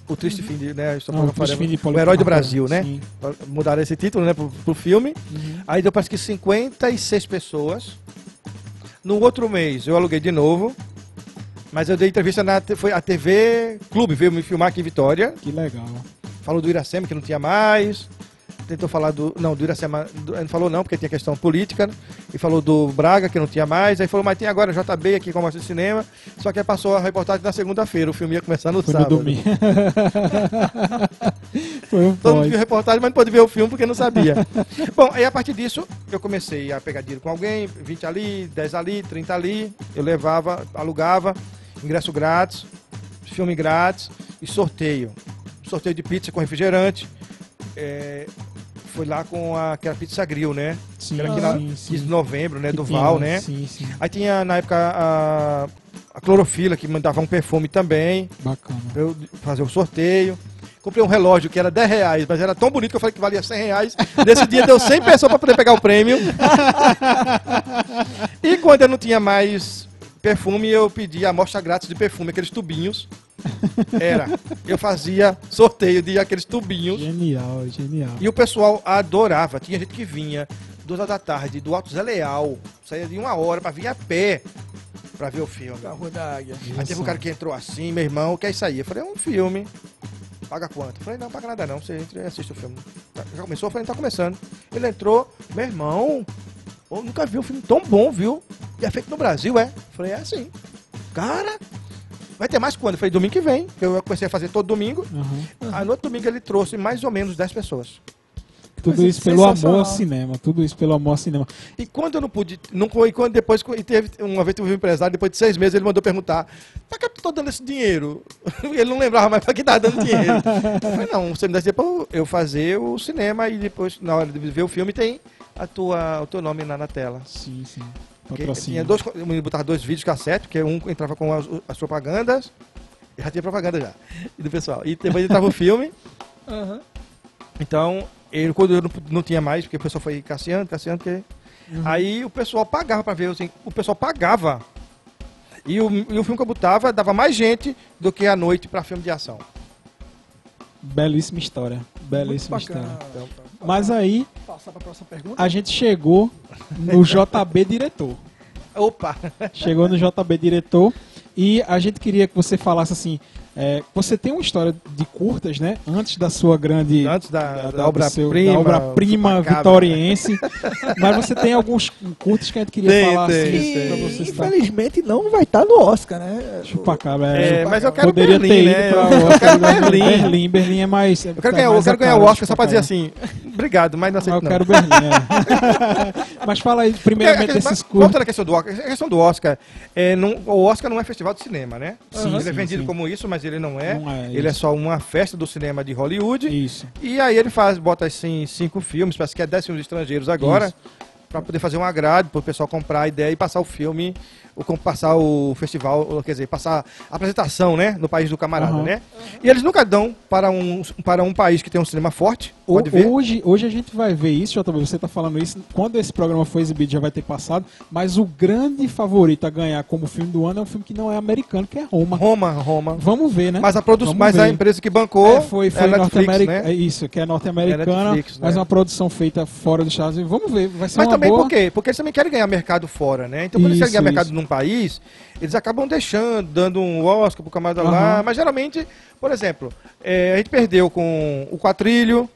o triste fim de, né? Estou Ah, falando o triste fim de o herói do Brasil, né? sim. Mudaram esse título, né, pro, pro filme. Uhum. Aí deu parece que 56 pessoas. No outro mês eu aluguei de novo. Mas eu dei entrevista na foi a TV Clube, veio me filmar aqui em Vitória. Que legal. Falou do Iracema que não tinha mais. Tentou falar do. Não, do Iracema. do- Não falou não, porque tinha questão política. E falou do Braga, que não tinha mais. Aí falou, mas tem agora JB aqui com a mostra de cinema. Só que aí passou a reportagem na segunda-feira. O filme ia começar no Foi no sábado. domingo. Foi um Todo mundo viu a reportagem, mas não pôde ver o filme porque não sabia. Bom, aí a partir disso, eu comecei a pegar dinheiro com alguém, 20 ali, 10 ali, 30 ali. Eu levava, alugava, ingresso grátis, filme grátis e sorteio. Sorteio de pizza com refrigerante. É, foi lá com a, aquela pizza grill, né? Sim, Era sim, 15 sim. de novembro, né? Que do Val, né? Sim, sim. Aí tinha na época a, a clorofila que mandava um perfume também. Bacana. pra eu fazer o sorteio. Comprei um relógio que era 10 reais, mas era tão bonito que eu falei que valia 100 reais. Nesse dia deu 100 pessoas para poder pegar o prêmio. e quando eu não tinha mais perfume, eu pedi a amostra grátis de perfume, aqueles tubinhos. Era. Eu fazia sorteio de aqueles tubinhos. Genial, genial. E o pessoal adorava. Tinha gente que vinha duas horas da tarde do Alto Zé Leal, saía de uma hora para vir a pé para ver o filme. Carro da Águia. Aí teve um cara que entrou assim, meu irmão, o que é isso aí? Eu falei, é um filme. Paga quanto? Eu falei, não, paga nada não, você entra e assiste o filme. Tá, Já começou? Eu falei, não tá começando. Ele entrou, meu irmão, eu nunca vi um filme tão bom, viu? E é feito no Brasil, é? Eu falei, é assim. Cara, vai ter mais quando? Eu falei, domingo que vem. Eu comecei a fazer todo domingo. Uhum. Aí no outro domingo ele trouxe mais ou menos 10 pessoas. Tudo Mas isso pelo amor ao cinema. Tudo isso pelo amor ao cinema. E quando eu não pude, não foi quando depois, e teve, uma vez teve um empresário, depois de seis meses, ele mandou perguntar, pra que eu tô dando esse dinheiro? Ele não lembrava mais pra que tava dando dinheiro. Eu falei, não, você me dá esse dinheiro pra eu fazer o cinema e depois, na hora de ver o filme, tem a tua, o teu nome lá na tela. Sim, sim. Porque tinha dois, eu me botava dois vídeos cassete, porque um entrava com as, as propagandas, já tinha propaganda já, e do pessoal. E depois entrava o filme, Aham. então, ele, quando eu não, não tinha mais, porque o pessoal foi casseando, casseando, porque... Aí o pessoal pagava pra ver, assim, o pessoal pagava. E o, e o filme que eu botava dava mais gente do que a noite pra filme de ação. Belíssima história. Bacana. história. Mas aí, a gente chegou no JB Diretor. Opa! Chegou no JB Diretor e a gente queria que você falasse assim. É, você tem uma história de curtas, né? Antes da sua grande. Antes da, da, obra-prima. da obra-prima chupacabra. vitoriense. Mas você tem alguns curtas que a gente queria Tem, falar tem, assim, tem. pra você citar. infelizmente não vai estar no Oscar, né? Chupacabra. É, É, mas eu quero Poderia Berlim, ter ido né? pra Eu- eu Oscar, quero mas Berlim. Berlim. Berlim é mais. Eu quero ganhar, eu quero ganhar o Oscar só pra dizer assim, obrigado, mas não Mas aceito eu não. quero Berlim, é. Mas fala aí, Porque, primeiramente, mas, desses curtas. à questão do Oscar, a questão do Oscar, é, não- o Oscar não é festival de cinema, né? Sim, ele é vendido como isso, mas ele não é. Não é ele é isso. só uma festa do cinema de Hollywood. Isso. E aí ele faz, bota assim cinco filmes, parece que é dez filmes estrangeiros agora, Isso. para poder fazer um agrado, para o pessoal comprar a ideia e passar o filme, com- passar o festival, quer dizer, passar a apresentação, né, no país do camarada, Aham. né? E eles nunca dão para um, para um país que tem um cinema forte, ver. Hoje, hoje a gente vai ver isso, JB, você está falando isso, quando esse programa foi exibido já vai ter passado, mas o grande favorito a ganhar como filme do ano é um filme que não é americano, que é Roma. Roma, Roma. Vamos ver, né? Mas a produ Vamos mas a empresa que bancou É, foi foi é norte-americana, né? é isso, que é norte-americana, É Netflix, mas né? uma produção feita fora dos Estados Unidos. Vamos ver, vai ser Mas uma também boa. por quê? Porque eles também querem ganhar mercado fora, né? Então, quando eles Isso, querem ganhar mercado isso. num país, eles acabam deixando, dando um Oscar pro camarada lá. Aham. Mas geralmente, por exemplo, é, a gente perdeu com o Quatrilho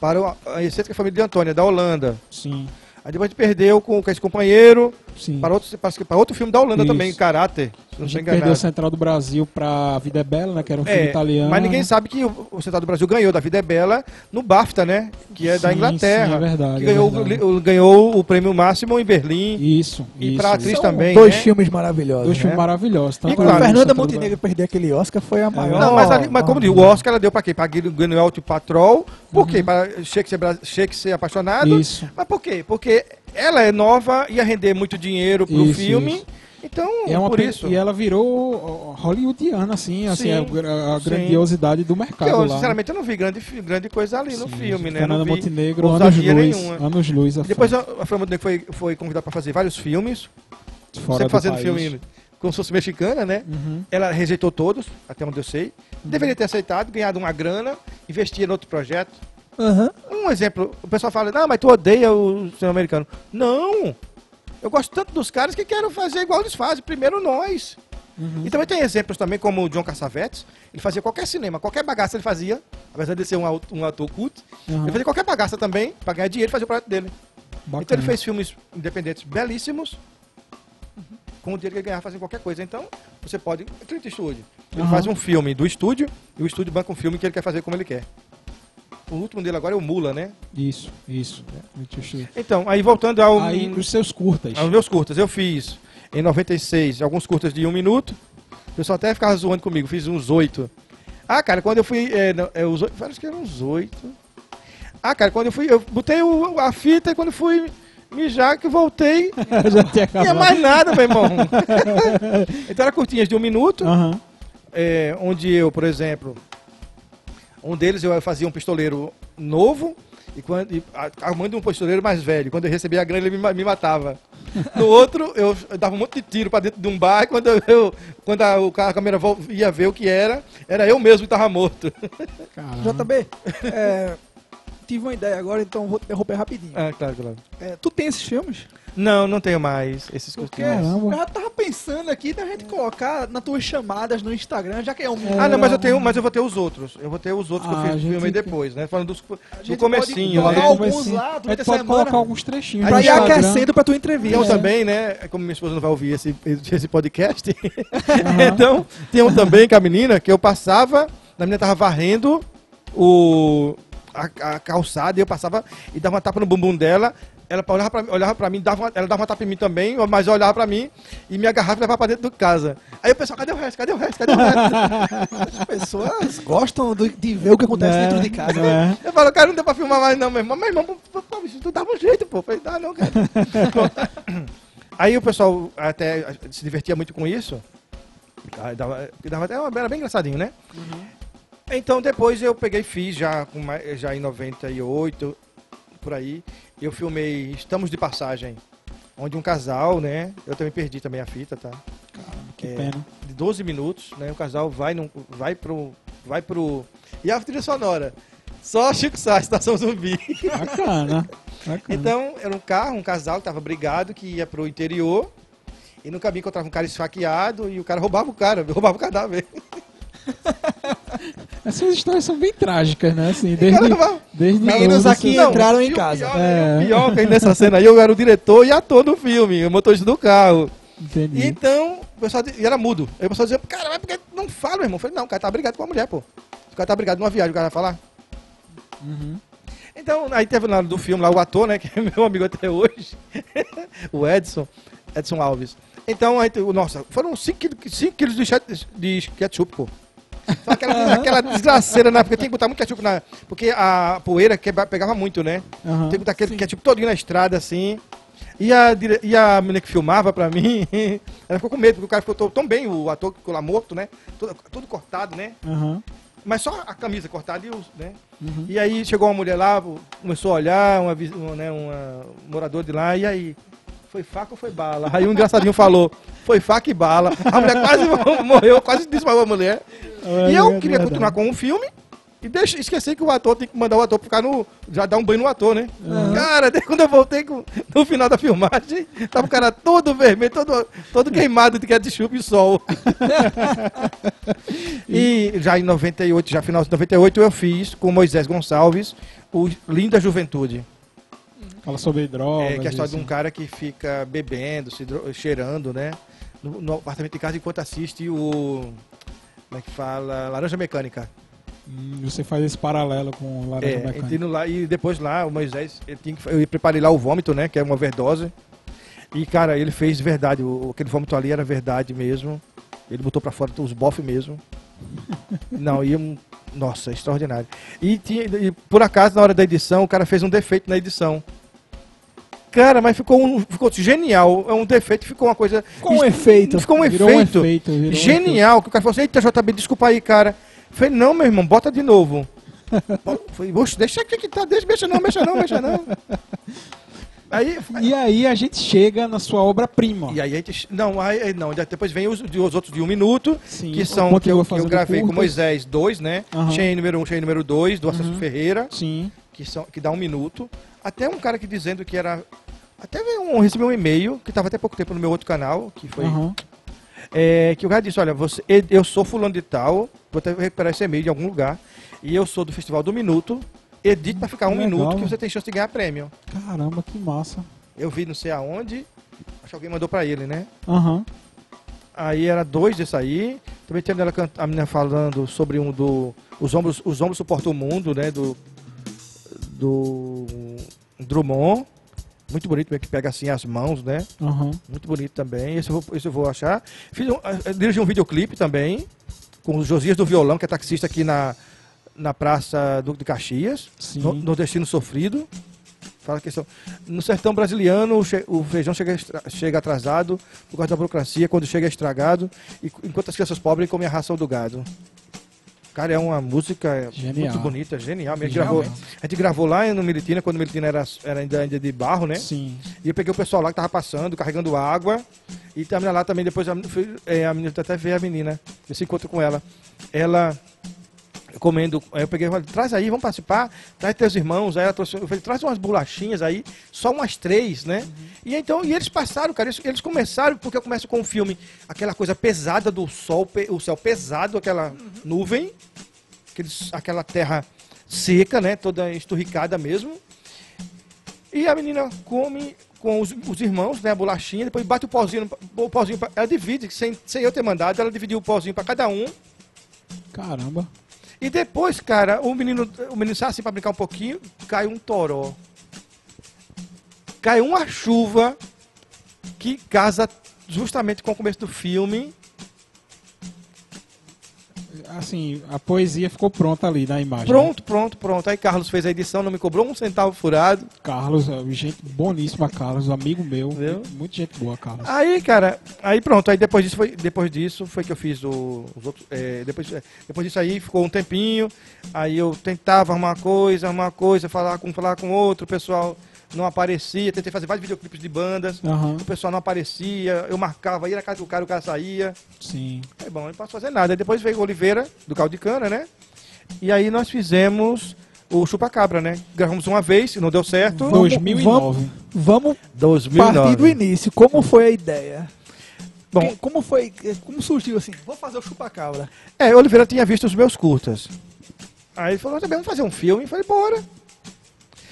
para o- a Receita que é a família de Antônia, da Holanda. Sim, Aí depois a gente perdeu com, com esse companheiro sim. para outro, para, para outro filme da Holanda Isso. também, Caráter. A não estou gente perdeu o Central do Brasil pra A Vida é Bela, né? Que era um filme É, italiano. Mas ninguém sabe que o, Central do Brasil ganhou da Vida é Bela no BAFTA, né? Que é da Sim, Inglaterra. sim, é verdade, Que é ganhou, verdade. o, ganhou o prêmio máximo em Berlim. Isso, E isso. pra atriz isso. também, Dois né? filmes maravilhosos. Dois né? filmes maravilhosos. tanto E o claro, Fernanda Montenegro perder aquele Oscar foi a maior. Não, mas, ali, mas como digo, o Oscar ela deu pra quê? Pra Guinness e Patrol. Por quê? Para Shakespeare, Shakespeare apaixonado. Uhum. Isso. Mas por quê? Porque ela é nova, ia render muito dinheiro pro Isso, filme. isso. Então, é por isso. e ela virou hollywoodiana, assim, assim Sim, a, gra- a sim. grandiosidade do mercado eu, lá. sinceramente, eu não vi grande, grande coisa ali no Sim, filme, né? Vi Montenegro, anos luz, nenhuma. anos luz. à Depois a a Fernanda Montenegro foi, foi convidada para fazer vários filmes. fora sempre do fazendo país. filme como se fosse mexicana, né? Uhum. Ela rejeitou todos, até onde eu sei. Deveria ter aceitado, ganhado uma grana, investir em outro projeto. Aham. Um exemplo, o pessoal fala, não, mas tu odeia o cinema americano. Não! Eu gosto tanto dos caras que quero fazer igual eles fazem, primeiro nós. Uhum. E também tem exemplos também, como o John Cassavetes, ele fazia qualquer cinema, qualquer bagaça ele fazia, apesar de ser um, um ator culto, Uhum. ele fazia qualquer bagaça também, pra ganhar dinheiro e fazer o projeto dele. Bacana. Então ele fez filmes independentes belíssimos, com o dinheiro que ele ganhava fazendo qualquer coisa. Então, você pode. Clint Eastwood. Ele Aham. faz um filme do estúdio e o estúdio banca um filme que ele quer fazer como ele quer. O último dele agora é o Mula, né? Isso, isso. Eu- Então, aí voltando ao, Aí, os seus curtas. aos meus curtas, eu fiz em 96 alguns curtas de um minuto. O pessoal até ficava zoando comigo, fiz uns oito. Ah, cara, quando eu fui. É, não, é, os, acho que eram uns oito. Ah, cara, quando eu fui. Eu botei o- a fita e quando fui mijar, que voltei. Já tinha Não tinha acabado. mais nada, meu irmão. então era curtinhas de um minuto. Aham. é, onde eu, por exemplo, um deles eu fazia um pistoleiro novo e quando e, armando um pistoleiro mais velho. Quando eu recebia a grana, ele me, me matava. No outro, eu, eu dava um monte de tiro pra dentro de um bar e quando, eu, quando a, a câmera ia ver o que era, era eu mesmo que tava morto. Caramba. JB, é, tive uma ideia agora, então vou te interromper rapidinho. Ah, claro, claro. É, tu tem esses filmes? Não, não tenho mais esses Porque costumes. Eu tava pensando aqui da gente colocar nas tuas chamadas no Instagram, já que é um. É. Ah, não, mas eu tenho, mas eu vou ter os outros. Eu vou ter os outros Ah, que eu fiz gente filme depois, né? Falando dos, do comecinho, pode né? colocar alguns Comecinho. lá A durante gente a pode semana colocar alguns trechinhos pra no ir aquecendo pra tua Então entrevista. também, né? Como minha esposa não vai ouvir esse, esse podcast, Aham. então tem um também com a menina que eu passava, a menina tava varrendo o, a, a calçada e eu passava e dava uma tapa no bumbum dela. Ela olhava pra, mim- olhava pra mim, dava uma- ela dava uma tapa em mim também, mas olhava pra mim e me agarrava e levava pra dentro de casa. Aí o pessoal, cadê o resto? Cadê o resto? Cadê o resto? As pessoas gostam do- de ver o que acontece Né? dentro de casa. É? Eu falo, cara, não deu pra filmar mais não, meu irmão. Meu irmão, pô, pô, tu dava um jeito, pô. Eu falei, dá não, cara. Aí o pessoal até se divertia muito com isso. Aí Dava, dava até uma, era bem engraçadinho, né? Então depois eu peguei e fiz já, já em 98, por aí. Eu filmei Estamos de Passagem, onde um casal, né? Eu também perdi também a fita, tá? Que É, pena. de 12 minutos, né? O casal vai, num, vai pro. Vai pro. E a trilha sonora. Só Chico Sá, Estação Zumbi. Bacana. Bacana. Então, era um carro, um casal que tava brigado, que ia pro interior. E no caminho encontrava um cara esfaqueado e o cara roubava o cara, roubava o cadáver. Essas histórias são bem trágicas, né? Assim, desde, roubava. desde Meninos novo, aqui você- Não, entraram em casa. Pior, É. é. o pior que nessa cena aí eu era o diretor e ator do filme, o motorista do carro. Entendi. Então, o pessoal e era mudo. Aí o pessoal dizia, cara, mas por que não fala, meu irmão? Eu falei, não, o cara tá brigado com a mulher, pô. O cara tá brigado numa viagem, o cara vai falar. Uhum. Então, aí teve na do filme lá o ator, né, que é meu amigo até hoje, o Edson, Edson Alves. Então, aí, nossa, foram 5 quilos de, chat- de ketchup, pô. Só aquela, aquela desgraceira, né, porque tem que botar muito ketchup na... Porque a poeira quebra- pegava muito, né? Aham. Tem que botar aquele ketchup todinho na estrada, assim. E a, e a menina que filmava pra mim, ela ficou com medo, porque o cara ficou tão- bem, o ator que ficou lá morto, né? Todo, todo cortado, né? Aham. Mas só a camisa cortada e os, né? Uhum. E aí chegou uma mulher lá, começou a olhar, uma, uma, né, uma morador de lá, e aí? Foi faca ou foi bala? Aí o engraçadinho falou, foi faca e bala. A mulher quase morreu, quase desmaiou a mulher. É e eu verdade. queria continuar com o filme e deixa, esqueci que o ator tem que mandar o ator ficar no. Já dar um banho no ator, né? Cara, daí quando eu voltei com- no final da filmagem, tava o cara todo vermelho, todo, todo queimado de ketchup e sol. e já em 98, já final de 98, eu fiz com Moisés Gonçalves o Linda Juventude. Fala sobre drogas. É, que é a história de um isso. cara que fica bebendo, se cheirando, né? No, no apartamento de casa enquanto assiste o. Como é que fala? Laranja Mecânica. Hum, você faz esse paralelo com Laranja É, Mecânica. lá, e depois lá, o Moisés, ele tinha que, eu preparei lá o vômito, né? Que é uma overdose. E, cara, ele fez verdade. O, aquele vômito ali era verdade mesmo. Ele botou pra fora os bofs mesmo. Não, e um. Nossa, extraordinário. E, tinha, e por acaso, na hora da edição, o cara fez um defeito na edição. Cara, mas ficou, um, ficou genial. É um defeito, ficou uma coisa. Com um efeito. Ficou um Virou efeito. um efeito. virou um Genial, que o cara falou assim, eita JB, desculpa aí, cara. Eu falei, não, meu irmão, bota de novo. Falei, "Oxe, deixa aqui que tá, deixa, mexa não, mexa não, mexa não. Aí. E aí a gente chega na sua obra-prima. e aí, a gente, não, aí, não, depois vem os, os outros de um minuto, Sim, que são, que eu, que eu gravei com. Moisés 2, né? Aham. Cheio número 1, um, cheio número 2, do Acesso Uhum. Ferreira, Sim. que, são, que dá um minuto. Até um cara que dizendo que era... Até um, recebi um e-mail, que estava até pouco tempo no meu outro canal, que foi Aham. é, que o cara disse, olha, você, eu sou fulano de tal, vou até recuperar esse e-mail de algum lugar, e eu sou do Festival do Minuto, edite para ficar um Legal. minuto que você tem chance de ganhar prêmio. Caramba, que massa. Eu vi não sei aonde, acho que alguém mandou para ele, né? Aham. Aí era dois desse aí, também tinha a menina falando sobre um do, os ombros, os ombros suportam o mundo, né, do, do Drummond, muito bonito, que pega assim as mãos, né? Aham. Muito bonito também. Esse eu vou, esse eu vou achar. Fiz um, eh, dirigi um videoclipe também. com o Josias do Violão, que é taxista aqui na, na Praça Duque de Caxias, no, nordestino sofrido. Fala que são- no sertão brasiliano o, feijão chega, chega atrasado por causa da burocracia, quando chega é estragado, e, enquanto as crianças pobres comem a ração do gado. Cara, é uma música Genial. muito bonita, genial. A gente, gravou, a gente gravou lá no Militina, quando o Militina era, era ainda, ainda de barro, né? Sim. E eu peguei o pessoal lá que tava passando, carregando água. E tem a menina lá também, depois a, é, menina até veio a menina, esse encontro com ela. Ela comendo, aí eu peguei e falei, traz aí, vamos participar, traz teus irmãos, aí ela trouxe, eu falei, traz umas bolachinhas aí, só umas três, né? E então, e eles passaram, cara, eles, eles começaram, porque eu começo com o filme, aquela coisa pesada do sol, o céu pesado, aquela nuvem, aqueles, aquela terra seca, né, toda esturricada mesmo. E a menina come com os, os irmãos, né, a bolachinha, depois bate o pozinho, o pozinho pra- ela divide, sem, sem eu ter mandado, ela dividiu o pozinho para cada um. Caramba. E depois, cara, o menino, o menino sai assim para brincar um pouquinho, cai um toró. Cai uma chuva que casa justamente com o começo do filme. Assim, a poesia ficou pronta ali na imagem. né? Pronto, pronto, pronto. Aí Carlos fez a edição, não me cobrou um centavo furado. Carlos, é, gente boníssima, Carlos, amigo meu. Viu? Muita gente boa, Carlos. Aí, cara, aí pronto, aí depois disso foi, depois disso foi que eu fiz o, os outros. é, depois, é, depois disso aí ficou um tempinho, aí eu tentava arrumar uma coisa, arrumar uma coisa, falar com falar com outro, o pessoal não aparecia, tentei fazer vários videoclipes de bandas, Aham, o pessoal não aparecia, eu marcava, ia na casa do cara, o cara saía. sim. É bom, não posso fazer nada. Aí depois veio o Oliveira, do Caldo de Cana, né? E aí nós fizemos o Chupacabra, né? Gravamos uma vez, não deu certo. Vamos- 2009. Vamos 2009. partir do início. Como foi a ideia? Bom, Que- como foi, como surgiu assim? Vou fazer o chupacabra. É, o Oliveira tinha visto os meus curtas. Aí ele falou, também vamos fazer um filme. Eu falei, bora.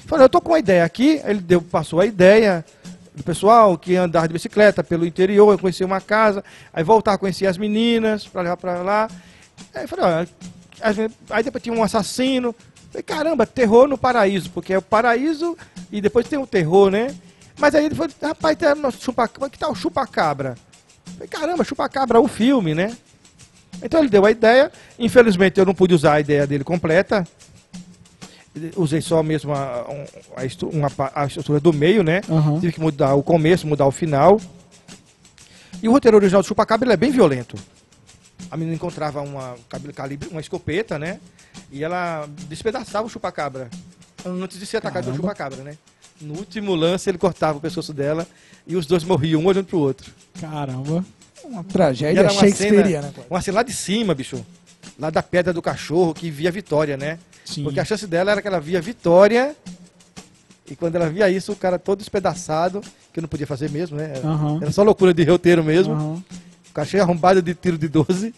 Falei, eu tô com uma ideia aqui. Ele deu, passou a ideia do pessoal que andar de bicicleta pelo interior, eu conheci uma casa, aí voltar a conhecer as meninas para levar para lá. Aí falei, olha, aí depois tinha um assassino. Falei, caramba, terror no paraíso, porque é o paraíso e depois tem o terror, né? Mas aí ele falou, rapaz, tem no chupa, que tal o chupacabra? Falei, caramba, chupacabra, o filme, né? Então ele deu a ideia. Infelizmente eu não pude usar a ideia dele completa. Usei só mesmo a, a, uma a estrutura do meio, né? Aham. Tive que mudar o começo, mudar o final. E o roteiro original do Chupacabra é bem violento. A menina encontrava uma calibre, uma escopeta, né? E ela despedaçava o chupacabra antes de ser atacado pelo chupacabra, né? No último lance ele cortava o pescoço dela e os dois morriam, um olhando pro outro. Caramba. Uma tragédia uma shakespeariana. cena, uma cena lá de cima, bicho. Lá da pedra do cachorro que via Vitória, né? Sim. Porque a chance dela era que ela via Vitória. E quando ela via isso, o cara todo despedaçado, que não podia fazer mesmo, né? Aham. Era só loucura de roteiro mesmo. Aham. O cara cheio arrombado de tiro de 12.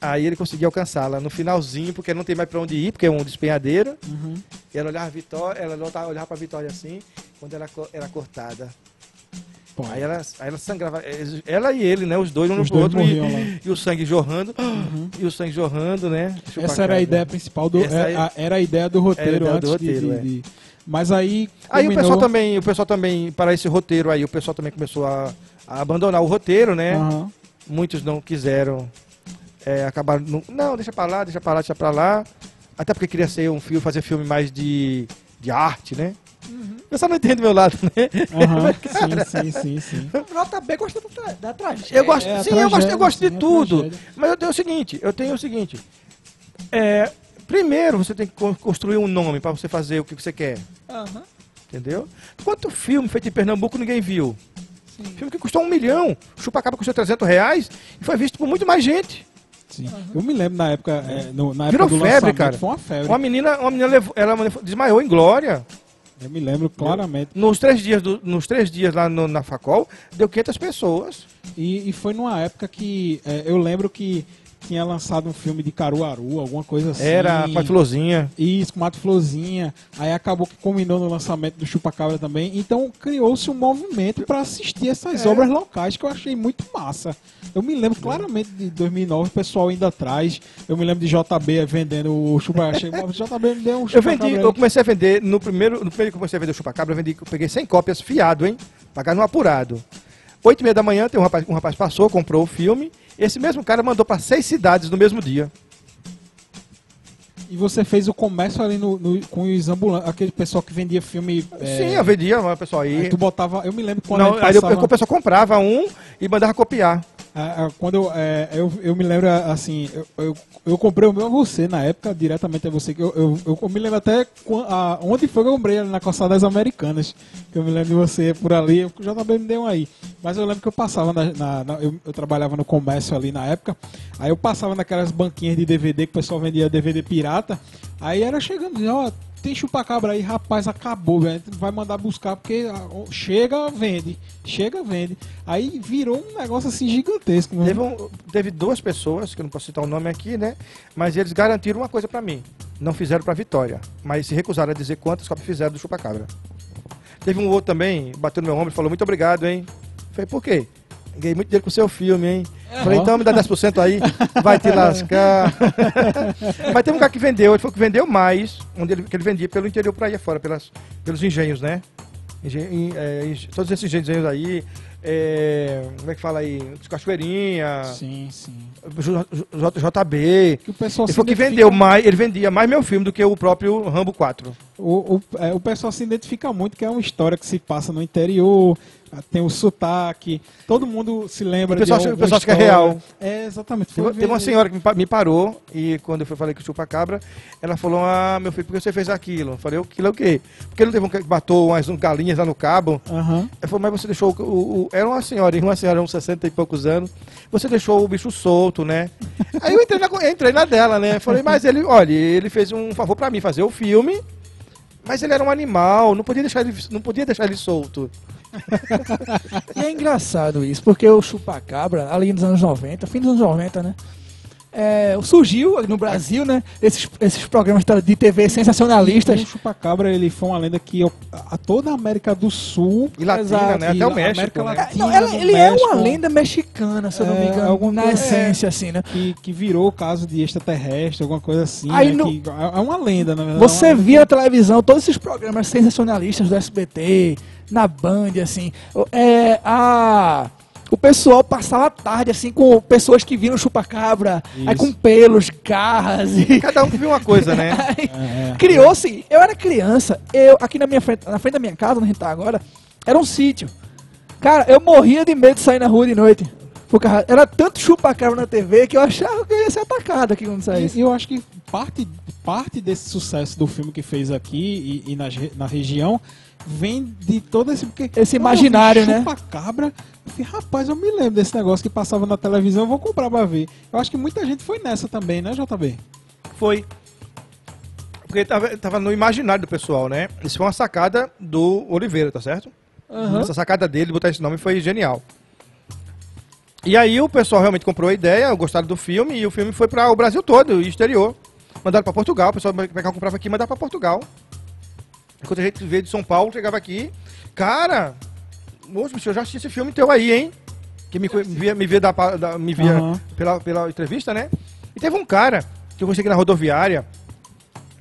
Aí ele conseguia alcançá-la no finalzinho, porque não tem mais pra onde ir, porque é um despenhadeiro. Uhum. E ela olhava a Vitória, ela olhava pra Vitória assim, quando ela era cortada. Pô, Aí ela, aí ela sangrava, ela e ele, né? Os dois, um Os no pro outro, e, morriam e o sangue jorrando, Uhum. e o sangue jorrando, né? Essa era a ideia principal do. Essa é- aí- a- Era a ideia do roteiro Era ideia do antes de- roteiro, de, é. de- Mas aí. Aí o pessoal também, o pessoal também, para esse roteiro aí, o pessoal também começou a, a abandonar o roteiro, né? Aham. Muitos não quiseram é, acabar. Não, não, deixa pra lá, deixa pra lá, deixa pra lá. Até porque queria ser um filme, fazer filme mais de, de arte, né? O pessoal não entende meu lado, né? Aham. Sim, sim, sim, sim. O JB gosta da, da tragédia. Eu gosto, é sim, eu gosto, tragédia, eu gosto sim, de tudo. tragédia. Mas eu tenho o seguinte, eu tenho o seguinte. É, primeiro você tem que co- construir um nome para você fazer o que você quer. Aham. Entendeu? Quanto filme feito em Pernambuco ninguém viu? Sim. Filme que custou um milhão, Chupacaba custou 300 reais e foi visto por muito mais gente. sim. Eu me lembro na época. é, no- na Virou época do febre, cara. Foi uma febre. Uma menina, uma menina levou, ela desmaiou em glória. Eu me lembro claramente. Nos três dias, do- nos três dias lá no- na Facol, deu 500 pessoas. E, e foi numa época que. é, eu lembro que tinha lançado um filme de Caruaru, alguma coisa assim. Era a Patilozinha. Isso, com Mato Florzinha. Aí acabou que combinou no lançamento do Chupacabra também. Então criou-se um movimento para assistir essas É. obras locais que eu achei muito massa. Eu me lembro claramente de 2009, o pessoal ainda atrás. Eu me lembro de JB vendendo o Chupacabra. JB me deu um Eu vendi, aí. eu comecei a vender, no primeiro, no primeiro que eu comecei a vender o chupacabra, eu vendi, eu peguei 100 cópias fiado, hein? Pagar no apurado. Oito e meia da manhã, tem um rapaz, um rapaz passou, comprou o filme. Esse mesmo cara mandou para seis cidades no mesmo dia. E você fez o comércio ali no, no- com os ambulantes, aquele pessoal que vendia filme. é, Sim, eu vendia, o pessoal aí. aí tu botava. Eu me lembro quando Não, aí eu, passava- o pessoal comprava um e mandava copiar. Ah, ah, quando eu, é, eu, eu me lembro assim, eu, eu, eu comprei o meu a você na época, diretamente a você, que eu, eu, eu, eu me lembro até a- onde foi que eu comprei na Coçada das Americanas, que eu me lembro de você por ali, o JB me deu um aí. Mas eu lembro que eu passava, na, na- na- eu, eu trabalhava no comércio ali na época, aí eu passava naquelas banquinhas de DVD que o pessoal vendia DVD pirata, aí era chegando, ó, tem chupacabra aí, rapaz, acabou, velho. Vai mandar buscar porque ah, chega, vende. Chega, vende. Aí virou um negócio assim gigantesco. né? Teve, um- teve duas pessoas, que eu não posso citar o nome aqui, né? Mas eles garantiram uma coisa pra mim. Não fizeram pra Vitória, mas se recusaram a dizer quantas cópias fizeram do chupacabra. Teve um outro também, bateu no meu ombro e falou, muito obrigado, hein? Falei, por quê? Ganhei muito dinheiro com o seu filme, hein? Falei, então me dá 10% aí, vai te lascar. Mas teve um cara que vendeu, ele foi que vendeu mais, onde ele, que ele vendia pelo interior pra aí afora, pelas, pelos engenhos, né? Engen- é, todos esses engenhos aí, é, como é que fala aí? Cachoeirinha, Sim, sim. J- JB. Que o pessoal Ele foi que vendeu mais, ele vendia mais meu filme do que o próprio Rambo 4. O, o, é, o pessoal se identifica muito que é uma história que se passa no interior, tem o sotaque, todo mundo se lembra O pessoal de o pessoal acha que é real. É, exatamente. Foi teve uma senhora que me pa- me parou e quando eu falei que chupa cabra, ela falou: Ah, meu filho, por que você fez aquilo? Eu falei: Aquilo é o quê? Porque não teve um que matou umas galinhas lá no cabo. Aham. Ela falou, mas você deixou o, o- o- Era uma senhora, uma senhora, uns 60 e poucos anos. Você deixou o bicho solto, né? Aí eu entrei na, entrei na dela, né? Falei, mas ele, olha, ele fez um favor pra mim fazer o filme, mas ele era um animal, não podia deixar ele, não podia deixar ele solto. E é engraçado isso, porque o chupacabra, ali nos anos 90, fim dos anos 90, né? É, surgiu no Brasil, né? Esses, esses programas de TV O sensacionalistas. chupacabra ele foi uma lenda que a toda a América do Sul E latina, né? Até o a México, América né? É, Latina, não, ela- ele é México, uma lenda mexicana, se eu não me É, engano, alguma na coisa- essência, assim, né? que, que virou caso de extraterrestre, alguma coisa assim. Aí né, no- que é uma lenda, na verdade. Você é uma- via na televisão todos esses programas sensacionalistas do SBT, na Band, assim. É, a, o pessoal passava a tarde, assim, com pessoas que viram chupacabra, aí com pelos, garras e. Cada um viu uma coisa, né? Aí É, é. Criou-se. Eu era criança, eu, aqui na minha frente, na frente da minha casa, onde a gente tá agora, era um sítio. Cara, eu morria de medo de sair na rua de noite. Era tanto chupacabra na TV que eu achava que eu ia ser atacado aqui quando saísse. E eu acho que parte, parte desse sucesso do filme que fez aqui e, e nas re- na região vem de todo esse. Porque Esse imaginário, né? Chupa-cabra, eu falei, rapaz, eu me lembro desse negócio que passava na televisão, eu vou comprar pra ver. Eu acho que muita gente foi nessa também, né, JB? Foi. Porque tava, tava no imaginário do pessoal, né? Isso foi uma sacada do Oliveira, tá certo? Aham. Essa sacada dele, botar esse nome, foi genial. E aí o pessoal realmente comprou a ideia, gostaram do filme, e o filme foi para o Brasil todo, e exterior. Mandaram para Portugal, o pessoal pegava, comprava aqui e mandava para Portugal. Enquanto a gente veio de São Paulo, chegava aqui, cara, moço, bicho, eu já assisti esse filme teu aí, hein? Que me, via, me via, da, da- me via Aham. pela, pela entrevista, né? E teve um cara que eu conheci aqui na rodoviária,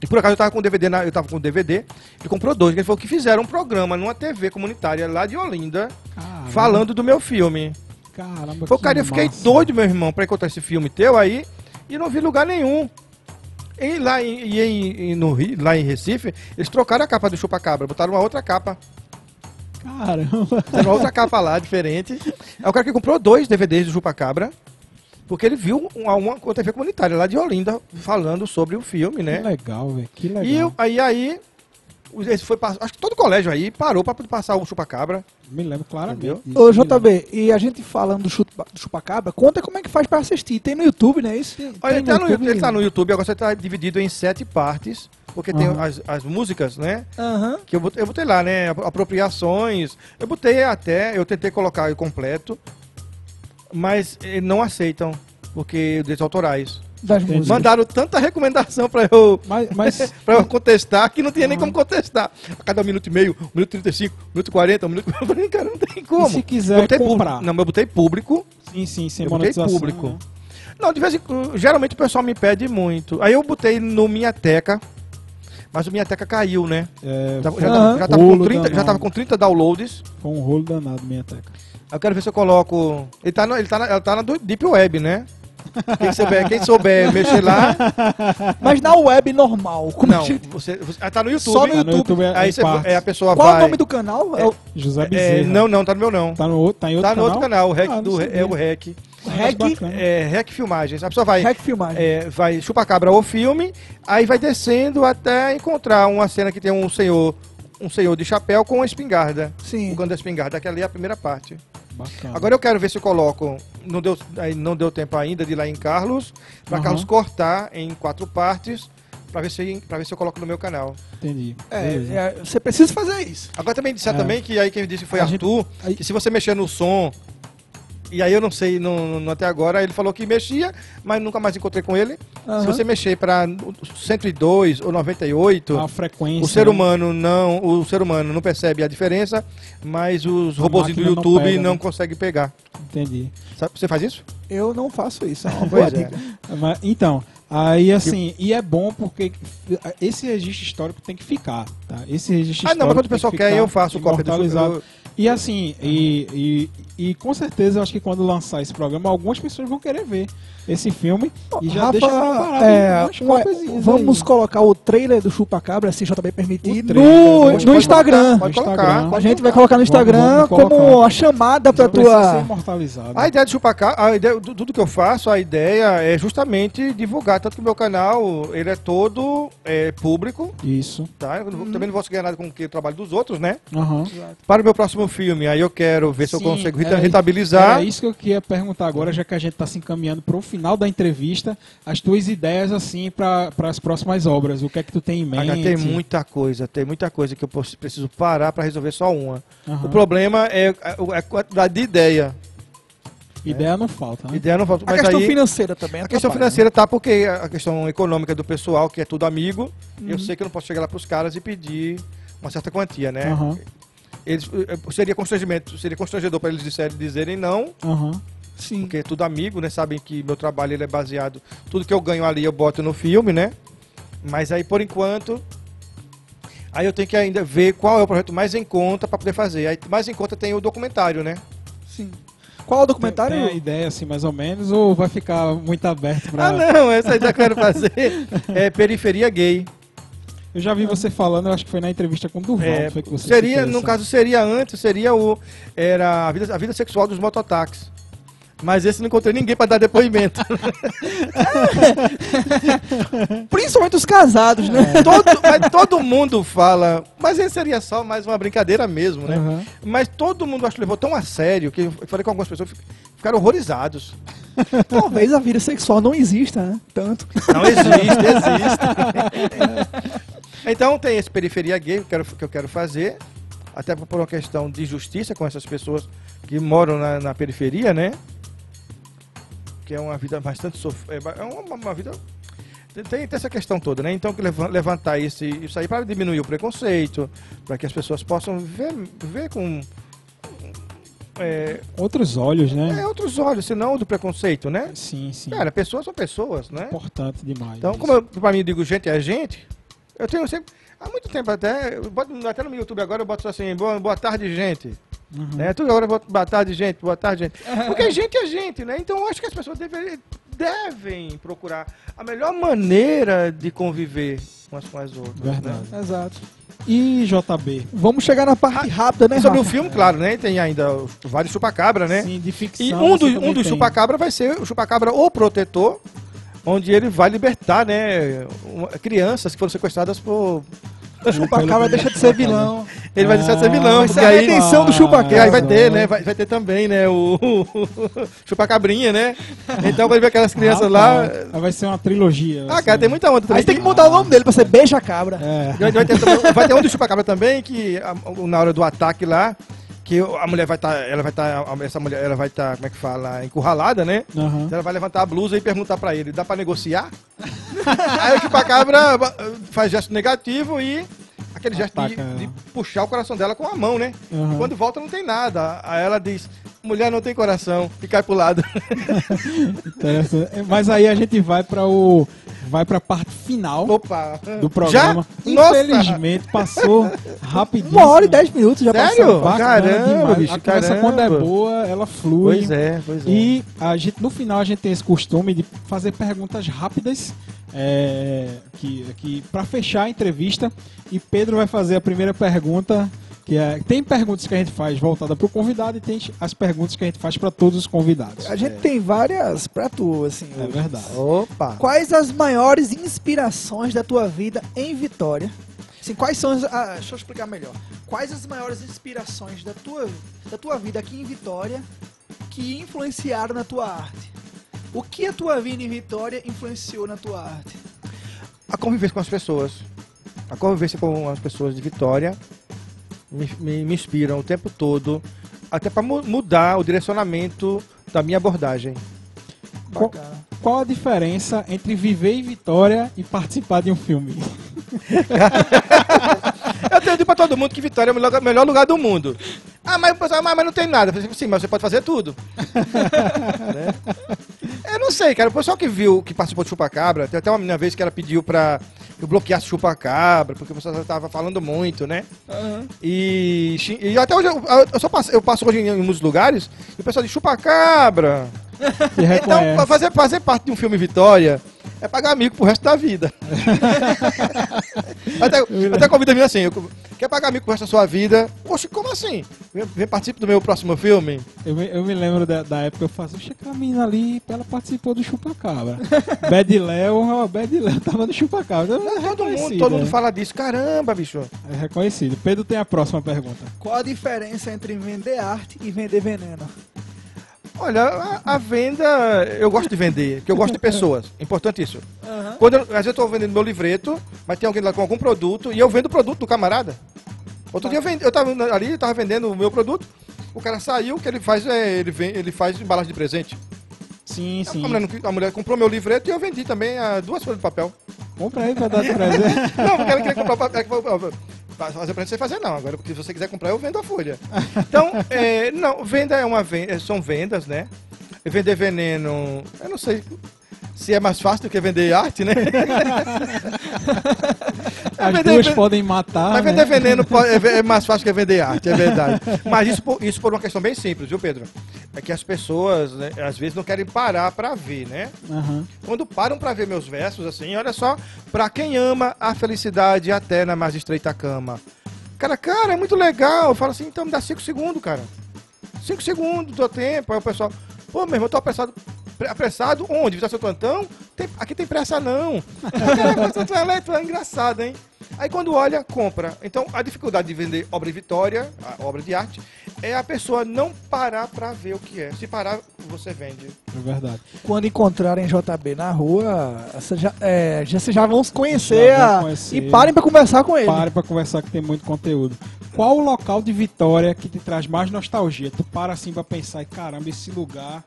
e por acaso eu tava com DVD, na, eu tava com DVD, ele comprou dois, que ele falou que fizeram um programa numa TV comunitária lá de Olinda, Caramba, falando do meu filme. Caramba, Pô, cara, eu fiquei massa. doido, meu irmão, pra encontrar esse filme teu aí, e não vi lugar nenhum. E lá em, e em- no Rio, lá em Recife, eles trocaram a capa do Chupacabra, botaram uma outra capa. Caramba. Botaram uma outra capa lá, diferente. Aí o cara que comprou dois DVDs do Chupacabra, porque ele viu uma, uma TV comunitária lá de Olinda falando sobre o filme, Que né? legal, velho. Que legal. E aí, aí, esse foi, acho que todo colégio aí parou pra passar o Chupacabra. Me lembro claramente. Entendeu? Ô. JB, e a gente falando do, chupa, do chupacabra, conta como é que faz pra assistir. Tem no YouTube, não é isso? Olha, ele, Tem tá no no, YouTube? ele tá no YouTube, agora você tá dividido em sete partes, porque tem Aham. as, as músicas, né? Aham. Que eu botei, eu botei lá, né? Apropriações. Eu botei até, eu tentei colocar ele completo, mas eh, não aceitam, porque direitos autorais. Das Entendi. músicas. Mandaram tanta recomendação pra eu, Mas, mas eu contestar que não tinha nem como contestar. A cada um minuto e meio, um minuto e 35, um minuto e 40, um minuto. Eu falei, cara, não tem como. e se quiser comprar? público. Não, mas eu botei público. Sim, sim, sem Eu botei público. né? Não, de vez em quando, geralmente o pessoal me pede muito. Aí eu botei no Minha Teca, Mas o Minha Teca caiu, né? É, Já, já, já, tava com Rolo 30, já tava com 30 downloads. foi um rolo danado, minha teca. Eu quero ver se eu coloco. Ele tá na, ele tá na, ela tá na do- Deep Web, né? Quem souber, quem souber mexer lá. Mas na web normal. Como Não, gente- você, você- ah, tá no YouTube. Só no Tá no YouTube. YouTube é, Aí você, é, a pessoa Qual é vai. o nome do canal? É o José É, Bezerra. não, não, tá no meu não. Tá, no, tá em outro Tá no canal? outro canal, o REC, Ah, do, é o REC. Rec. É, REC Filmagens. A pessoa vai, Rec Filmagem. é, vai chupacabra o filme, aí vai descendo até encontrar uma cena que tem um senhor, um senhor de chapéu com uma espingarda. Sim. O cano da espingarda, aquela ali é a primeira parte. Bacana. Agora eu quero ver se eu coloco. Não deu, não deu tempo ainda de ir lá em Carlos, para Aham. Carlos cortar em quatro partes, para ver, se, pra ver se eu coloco no meu canal. Entendi. É, é, você precisa fazer isso. Agora também disseram É. também que aí quem disse que foi A gente- Arthur, aí- que se você mexer no som. E aí eu não sei não, não- até agora, ele falou que mexia, mas nunca mais encontrei com ele. Aham. Se você mexer para 102 ou 98, A frequência. o ser né? humano não, o ser humano não percebe a diferença, mas os robôzinhos do máquina não YouTube pega, não, né? conseguem pegar. Entendi. Sabe, você faz isso? Eu não faço isso. É Pois é. Mas, então, aí assim, e é bom porque esse registro histórico tem que ficar, tá? Esse registro Ah, não, mas quando o histórico pessoal que quer, eu faço cópia do eu- E assim, e, e, e com certeza eu acho que quando lançar esse programa, algumas pessoas vão querer ver esse filme e já Rafa, deixa preparado é, cópiazinhas vamos aí. colocar o trailer do Chupa Cabra, se JB permitir, O trailer, no, no Instagram. colocar, pode No colocar. Instagram. A gente vai colocar no Vamos- Instagram vamos como colocar. a chamada ser tua. A ideia de chupacabra, a ideia, tudo que eu faço, a ideia é justamente divulgar, tanto que o meu canal, ele é todo é, público, Isso. tá? Vou- também não vou ganhar nada com o que o trabalho dos outros, né? Aham. Para o meu próximo filme, aí eu quero ver se eu consigo renta- é- rentabilizar. É isso que eu queria perguntar agora, já que a gente está se encaminhando para o final da entrevista, as tuas ideias assim para as próximas obras. O que é que tu tem em mente? Ah, tem muita coisa, tem muita coisa que eu preciso parar para resolver só uma. Aham. O problema é a, a quantidade de ideia. Ideia não falta, né? Ideia não falta, A mas questão aí financeira também. a questão né? financeira tá porque a questão econômica do pessoal, que é tudo amigo, Uhum. eu sei que eu não posso chegar lá para os caras e pedir uma certa quantia, né? Aham. Eles, eh, seria constrangimento, seria constrangedor para eles disserem, dizerem não, Aham. Sim. porque é tudo amigo, né? Sabem que meu trabalho ele é baseado, tudo que eu ganho ali eu boto no filme, né? Mas aí por enquanto, aí eu tenho que ainda ver qual é o projeto mais em conta para poder fazer. Aí mais em conta tem o documentário, né? Sim. Qual é o documentário? Tem a ideia assim mais ou menos ou vai ficar muito aberto para Ah, não, essa aí eu quero fazer é periferia gay. Eu já vi você falando, eu acho que foi na entrevista com o Durval, É, foi que você seria, no caso, seria antes, seria o era a vida, a vida sexual dos mototáxis. Mas esse não encontrei ninguém para dar depoimento. Principalmente os casados, né? todo, mas todo mundo fala, mas esse seria só mais uma brincadeira mesmo, né? Aham. Mas todo mundo acho que levou tão a sério que eu falei com algumas pessoas ficaram horrorizados. Talvez a vida sexual não exista, né? Tanto. Não existe, existe. então tem esse periferia gay que eu quero, que eu quero fazer, até por uma questão de justiça com essas pessoas que moram na, na periferia, né? Que é uma vida bastante sof... é é uma, uma vida tem, tem essa questão toda, né? Então levantar esse, isso aí para diminuir o preconceito, para que as pessoas possam ver, ver com é, Outros olhos, né? é, outros olhos, senão do preconceito, né? Sim, sim. Cara, pessoas são pessoas, né? Importante demais. Então, isso. como eu, pra mim, eu digo gente é gente, eu tenho sempre. Há muito tempo até, eu boto- até no meu YouTube agora eu boto assim, boa, boa tarde, gente. Uhum. Né? Tudo agora eu boto boa tarde, gente, boa tarde, gente. Porque gente é gente, né? Então eu acho que as pessoas devem, devem procurar a melhor maneira de conviver umas com as outras. né? Verdade. Exato. E JB? Vamos chegar na parte rápida, né, sobre o Rafa? filme, claro, né? Tem ainda os- vários chupacabra, né? Sim, de ficção. E um, você do, também um dos tem. chupacabra vai ser o chupacabra o protetor, onde ele vai libertar, né, crianças que foram sequestradas por. O chupacabra deixa de ser vilão. Ele vai deixar de ser Ah, vilão, vai porque ser a aí, redenção do Ah, chupacabra. aí vai ter, Ah, né? Vai, vai ter também, né? O, chupacabrinha, né? Então quando ver aquelas crianças lá. Rapaz, Vai ser uma trilogia. Ah, vai cara, ser- tem muita onda. Aí tem que mudar o nome dele pra ser Beija Cabra. É. Vai, vai ter, vai ter um do chupacabra também, que na hora do ataque lá, que a mulher vai estar, ela vai estar, essa mulher, ela vai estar, como é que fala, encurralada, né? Então Ela vai levantar a blusa e perguntar pra ele, dá pra negociar? Aí o chupacabra ba- faz gesto negativo e aquele gesto de, Ataca de puxar o coração dela com a mão, né? Aham. Quando volta não tem nada. Aí ela diz, mulher não tem coração, e cai pro lado. Mas aí a gente vai para o vai pra parte final Opa! do programa. Já? Nossa! Infelizmente, passou rapidinho. Uma hora e dez minutos já Sério? passou. Bacana Caramba, demais. bicho, a conversa quando é boa, ela flui. Pois é, pois é. E a gente, no final a gente tem esse costume de fazer perguntas rápidas é, que, que para fechar a entrevista. E Pedro vai fazer a primeira pergunta. Que é, tem perguntas que a gente faz voltada para o convidado e tem as perguntas que a gente faz para todos os convidados. A gente tem várias pra tu, assim. É hoje. verdade. Opa! Quais as maiores inspirações da tua vida em Vitória? Assim, quais são as. ah, deixa eu explicar melhor. Quais as maiores inspirações da tua, da tua vida aqui em Vitória que influenciaram na tua arte? O que a tua vida em Vitória influenciou na tua arte? A convivência com as pessoas. A convivência com as pessoas de Vitória me, me, me inspiram o tempo todo, até para mudar o direcionamento da minha abordagem. Qual, qual a diferença entre viver em Vitória e participar de um filme? Eu tenho dito pra todo mundo que Vitória é o melhor, lugar do mundo. Ah, mas, o pessoal, mas, não tem nada. Falei, Sim, mas você pode fazer tudo. Né? Eu não sei, cara. O pessoal que viu, que participou de Chupacabra, tem até uma menina vez que ela pediu pra eu bloqueasse Chupacabra, porque o pessoal tava falando muito, né? E, xing- e até hoje eu, eu, só passo, eu passo hoje em, em muitos lugares e o pessoal diz Chupacabra. Então, fazer, fazer parte de um filme Vitória é pagar amigo pro resto da vida. até, até convida a mim assim, eu- quer pagar amigo pro resto da sua vida? Poxa, como assim? Vem, participe do meu próximo filme? Eu me, eu me lembro da, da época que eu fazia, checa a menina ali, ela participou do Chupacabra. Bad Léo, Bad Léo tava no Chupacabra. É Todo mundo, todo mundo é. fala disso. Caramba, bicho. É reconhecido. Pedro tem a próxima pergunta. Qual a diferença entre vender arte e vender veneno? Olha, a, a venda, eu gosto de vender, porque eu gosto de pessoas. Importante isso. Aham. Quando eu, às vezes eu tô vendendo meu livreto, mas tem alguém lá com algum produto e eu vendo o produto do camarada. Outro dia eu, vendi, eu tava ali, eu tava vendendo o meu produto, o cara saiu, que ele faz, é, ele, vem, ele faz embalagem de presente. Sim, sim. A mulher, não- a mulher comprou meu livreto e eu vendi também ah, duas folhas de papel. Compra aí pra dar de presente. Não, porque ela queria comprar o papel. ela falou, "Fa- Fazer pra você fazer não. Agora, porque se você quiser comprar, eu vendo a folha. Então, é, não, venda é uma venda, são vendas, né? Vender veneno, eu não sei se é mais fácil do que vender arte, né? As vender- duas podem matar. Mas né? vender veneno pode- é, é mais fácil que vender arte, é verdade. Mas isso por, isso por uma questão bem simples, viu, Pedro? É que as pessoas, né, às vezes, não querem parar pra ver, né? Aham. Quando param pra ver meus versos, assim, olha só, pra quem ama a felicidade até na mais estreita cama. Cara, cara, é muito legal. Eu falo assim, então me dá cinco segundos, cara. Cinco segundos do teu tempo. Aí o pessoal, pô, meu irmão, eu tô apressado. Pre- Apressado onde? Visita seu plantão? Tem- aqui tem pressa não. Tu é, tu é engraçado, hein? Aí quando olha, compra. Então a dificuldade de vender obra de Vitória, a obra de arte, é a pessoa não parar pra ver o que é. Se parar, você vende. É verdade. Quando encontrarem JB na rua, já, é, já, vocês já vão se conhecer, Já vão a- conhecer. e parem pra conversar com ele. Pare pra conversar que tem muito conteúdo. Qual o local de Vitória que te traz mais nostalgia? Tu para assim pra pensar e caramba, esse lugar,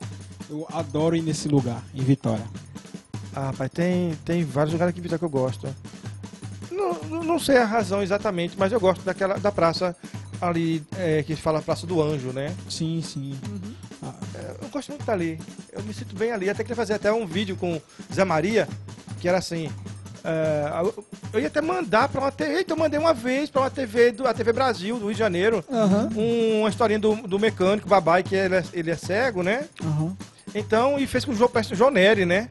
eu adoro ir nesse lugar, em Vitória. Ah, rapaz, tem, tem vários lugares aqui em Vitória que eu gosto. Não, não- sei a razão exatamente, mas eu gosto daquela da praça ali, é, que se fala Praça do Anjo, né? Sim, sim. Ah, É, Eu gosto muito dali. Eu me sinto bem ali. Até queria fazer até um vídeo com Zé Maria, que era assim. é, eu- ia até mandar pra uma TV. Eita, eu mandei uma vez pra uma TV, do, a TV Brasil, do Rio de Janeiro, Aham. um- uma historinha do, do mecânico, babai, que ele é, ele é cego, né? aham. Então, e fez com o João, João Nery, né?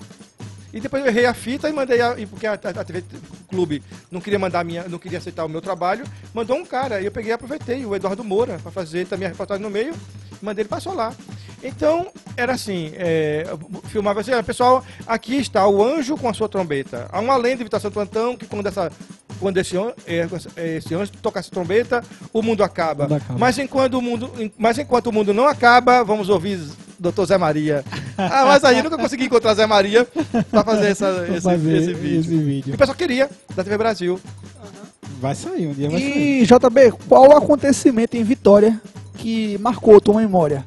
E depois eu errei a fita e mandei a, e porque a, a- a TV Clube não queria mandar minha, não queria aceitar o meu trabalho, mandou um cara. E eu peguei e aproveitei, o Eduardo Moura, para fazer também a reportagem no meio, mandei ele passou lá. Então, era assim, é, filmava assim, "Ah, pessoal, aqui está o anjo com a sua trombeta. Há uma lenda de Santo Antão que quando essa quando esse, é, esse anjo tocar essa trombeta, o mundo acaba. O mundo acaba. Mas enquanto o mundo, mas enquanto o mundo não acaba, vamos ouvir Dr. Zé Maria. Ah, mas aí eu nunca consegui encontrar Zé Maria para fazer, essa, Pra esse, fazer esse vídeo. esse vídeo. E o pessoal queria, da TV Brasil. Vai sair, um dia vai sair. E JB, qual o acontecimento em Vitória que marcou tua memória?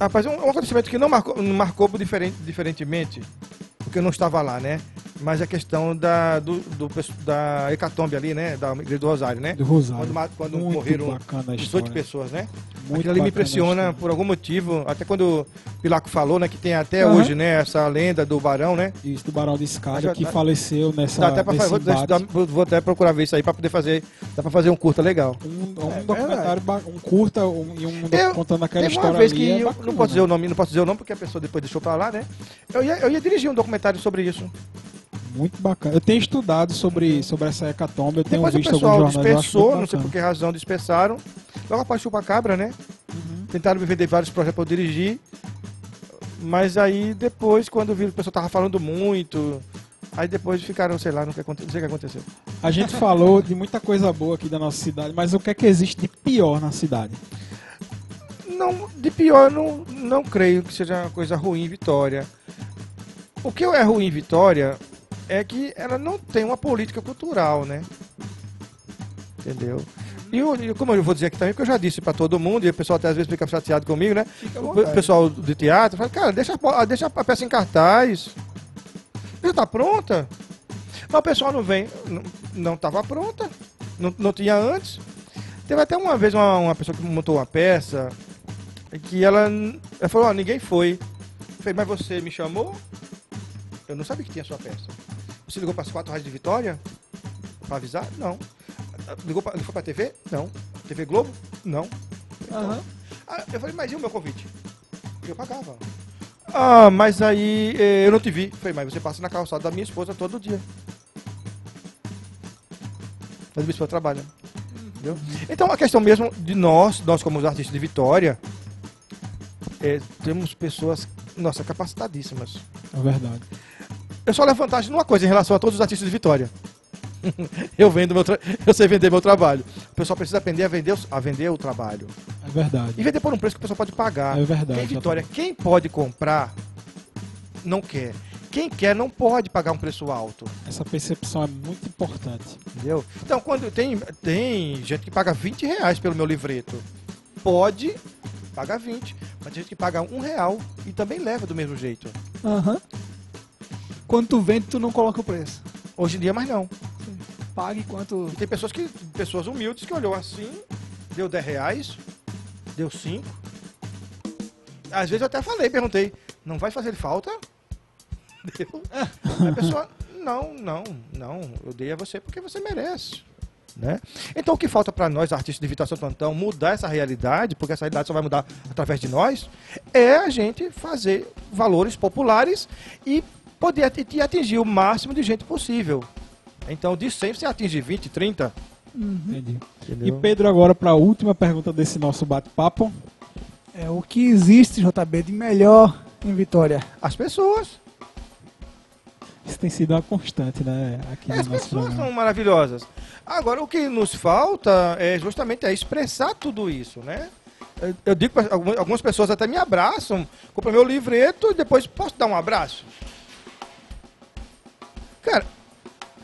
Rapaz, um, um acontecimento que não marcou, não marcou diferente, diferentemente, porque eu não estava lá, né? Mas a questão da, do, do da hecatombe ali, né? Da igreja do Rosário, né? Do Rosário. Quando, quando Muito morreram bacana a 18 história. pessoas, né? Muito Aquilo ali me impressiona história. por algum motivo. Até quando o Pilaco falou, né? Que tem até Aham. hoje, né? Essa lenda do Barão, né? Isso, do Barão de Escada, que faleceu nessa, Dá até pra fazer, vou, vou- até procurar ver isso aí pra poder fazer. Dá pra fazer um curta legal. Um, um É documentário, ba- um curta um, e um Eu- contando aquela Teve uma história vez que é eu bacana. não posso dizer o nome, não posso dizer o nome porque a pessoa depois deixou pra lá, né? Eu ia, eu ia dirigir um documentário sobre isso. Muito bacana. Eu tenho estudado sobre, sobre essa hecatombe, eu tenho Depois o visto pessoal alguns jornais. eu acho dispersou, não sei por que razão dispersaram. Logo após chupa-cabra, né? Uhum. Tentaram me vender vários projetos pra eu dirigir. Mas aí depois, quando viram que o pessoal tava falando muito, aí depois ficaram, sei lá, não, sei o que aconte- não sei o que aconteceu. A gente falou de muita coisa boa aqui da nossa cidade, mas o que é que existe de pior na cidade? Não, de pior, não, não creio que seja uma coisa ruim em Vitória. O que é ruim em Vitória é que ela não tem uma política cultural, né? Entendeu? E eu- como eu vou dizer aqui também, porque eu já disse pra todo mundo, e o pessoal até às vezes fica chateado comigo, né? O pessoal do teatro fala, cara, deixa, a ah, deixa a peça em cartaz. Já tá pronta. Mas o pessoal não vem. Não, não tava pronta. Não, não tinha antes. Teve até uma vez uma, uma pessoa que montou uma peça que ela, ela falou, ó, ninguém foi. Eu falei, mas você me chamou? Eu não sabia que tinha sua peça. Você ligou para as quatro rádios de Vitória? Para avisar? Não. Ligou pra, ligou pra TV? Não. TV Globo? Não. Aham. Ah, eu falei, mas e o meu convite? Eu pagava. Ah, mas aí eh, eu não te vi. Eu falei, mas você passa na calçada da minha esposa todo dia. Mas minha esposa trabalha. Entendeu? Então a questão mesmo de nós, nós como os artistas de Vitória, eh, temos pessoas, nossa, capacitadíssimas. É verdade. Eu só levo vantagem numa coisa em relação a todos os artistas de Vitória. eu vendo meu tra... eu sei vender meu trabalho. O pessoal precisa aprender a vender, o- a vender o trabalho. É verdade. E vender por um preço que o pessoal pode pagar. É verdade. Quem Vitória, quem pode comprar, não quer. Quem quer não pode pagar um preço alto. Essa percepção é muito importante. Entendeu? Então, quando tem, tem gente que paga 20 reais pelo meu livreto, pode pagar 20. Mas tem gente que paga um real e também leva do mesmo jeito. Aham. Quando tu vende, tu não coloca o preço. Hoje em dia, mais não. Pague quanto. E tem pessoas que pessoas humildes que olhou assim, deu 10 reais, deu 5. Às vezes eu até falei, perguntei, não vai fazer falta? Deu. A pessoa, não, não, não, eu dei a você porque você merece. Né? Então o que falta para nós, artistas de Vitória Santo Antão, mudar essa realidade, porque essa realidade só vai mudar através de nós, é a gente fazer valores populares e poder ati- e atingir o máximo de gente possível. Então, de 100 você atinge 20, 30. Entendi. E Entendeu? Pedro, agora para a última pergunta desse nosso bate-papo. É o que existe, JB, de melhor em Vitória. As pessoas. Isso tem sido uma constante, né? Aqui As no nosso pessoas programa. são maravilhosas. Agora, o que nos falta é justamente é expressar tudo isso, né? Eu- digo algumas pessoas até me abraçam, compram meu livreto e depois posso dar um abraço. Cara,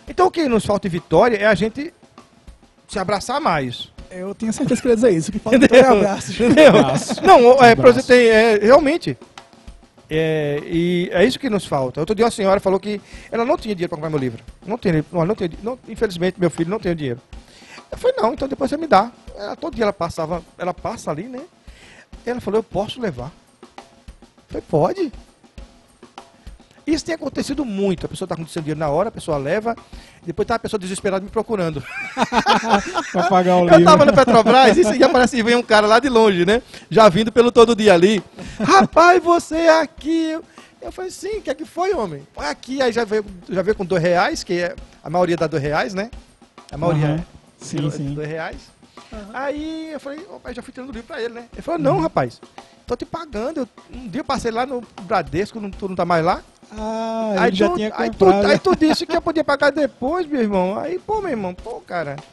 então o que nos falta em Vitória é a gente se abraçar mais. Eu tinha certeza que ia dizer isso. O que falta então é abraços. Entendeu? Abraço. Não, é, Abraço. pra você ter, é, realmente. É, e é isso que nos falta. Outro dia uma senhora falou que ela não tinha dinheiro para comprar meu livro. Não tinha, não, não tinha, não, infelizmente meu filho não tem dinheiro. Eu falei, não, então depois você me dá. Ela, todo dia ela passava, ela passa ali, né? Ela falou, eu posso levar. Eu falei, pode. Isso tem acontecido muito. A pessoa está com seu dinheiro na hora, a pessoa leva, depois tá a pessoa desesperada me procurando. Pra pagar o Eu livro. tava no Petrobras e, e aparece que vem um cara lá de longe, né? Já vindo pelo todo dia ali. Rapaz, você é aqui. Eu falei, sim, o que é que foi, homem? Foi aqui, aí já veio, já veio com dois reais, que é, a maioria dá dois reais, né? A maioria é Sim, tirou sim. dois reais. Aí eu falei, opa, já fui tirando o livro pra ele, né? Ele falou, não, rapaz, tô te pagando. Eu- um dia eu passei lá no Bradesco, não, tu não tá mais lá. Ah, aí, ele já tu, tinha aí, tu, comprado. aí tu disse que eu podia pagar depois, meu irmão. Aí, pô, meu irmão, pô, cara. tá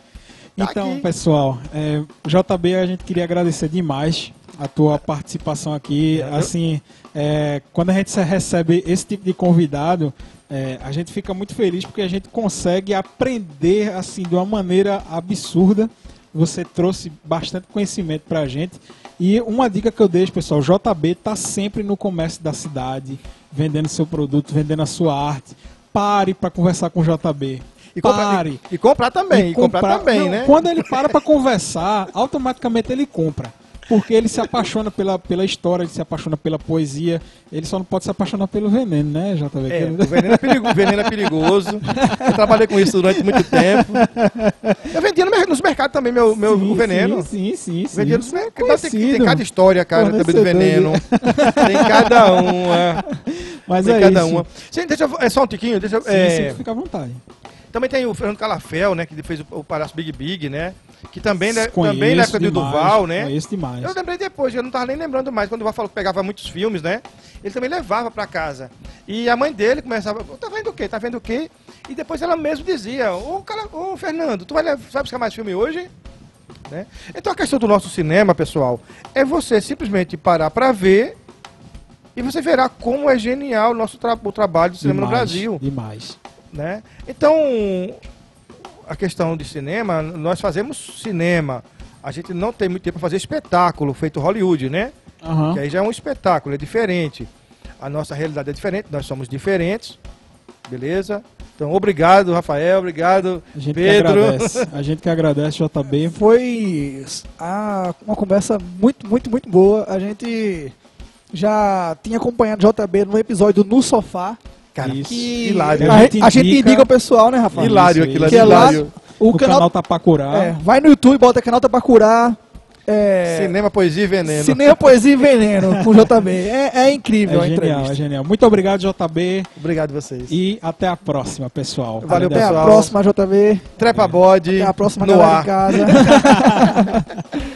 Então, aqui. pessoal, é, JB, a gente queria agradecer demais a tua participação aqui. Assim, é, quando a gente recebe esse tipo de convidado, é, a gente fica muito feliz porque a gente consegue aprender assim de uma maneira absurda. Você trouxe bastante conhecimento pra gente. E uma dica que eu deixo, pessoal, JB tá sempre no comércio da cidade, vendendo seu produto, vendendo a sua arte. pare para conversar com o JB. E, compra- pare. e- e comprar também, e comprar, também, Não, né? Quando ele para pra conversar, automaticamente ele compra. Porque ele se apaixona pela, pela história, ele se apaixona pela poesia. Ele só não pode se apaixonar pelo veneno, né, JB? É, o veneno é, perigo- veneno é perigoso. Eu trabalhei com isso durante muito tempo. Eu vendia nos mercados também meu, meu Sim, o veneno. Sim, sim, sim. Vendia nos mercados. Tem, tem cada história, cara, também do veneno. tem cada uma. Mas tem é cada isso. uma. Sim, deixa eu, é só um tiquinho, deixa eu, Sim, é, sim, fica à vontade. Também tem o Fernando Calafel, né? Que fez o, o Palhaço Big Big, né? Que também, né, também na época do demais, Duval, né? Conheço demais. Eu lembrei depois, eu não tava nem lembrando mais. Quando o Duval falou que pegava muitos filmes, né? Ele também levava pra casa. E a mãe dele começava, tá vendo o quê? Tá vendo o quê? E depois ela mesmo dizia, ô, ô Fernando, tu vai, vai buscar mais filme hoje? Né? Então a questão do nosso cinema, pessoal, é você simplesmente parar pra ver e você verá como é genial o nosso tra- o trabalho de cinema no Demais, Brasil Demais. né? Então, a questão de cinema, nós fazemos cinema. A gente não tem muito tempo para fazer espetáculo feito Hollywood, né? Aham. Que aí já é um espetáculo, é diferente. A nossa realidade é diferente, nós somos diferentes. Beleza? Então, obrigado, Rafael, obrigado, A gente que Pedro. agradece. A gente que agradece, JB. Foi uma conversa muito, muito, muito boa. A gente já tinha acompanhado JB no episódio No Sofá. Cara, Isso. Que hilário. a, A gente a indica- indica o pessoal, né, Rafa? hilário aquilo é lá, hilário. o, O canal, canal Tapacurá. é, vai no YouTube, bota canal Tapacurá. É, Cinema, poesia e veneno. Cinema, Poesia e Veneno com o JB. É, é incrível a É genial, entrevista. é genial. Muito obrigado, JB. Obrigado vocês. E até a próxima, pessoal. Valeu, Até a pessoal. próxima, JB. Trepa bode Até a próxima no galera ar. em casa.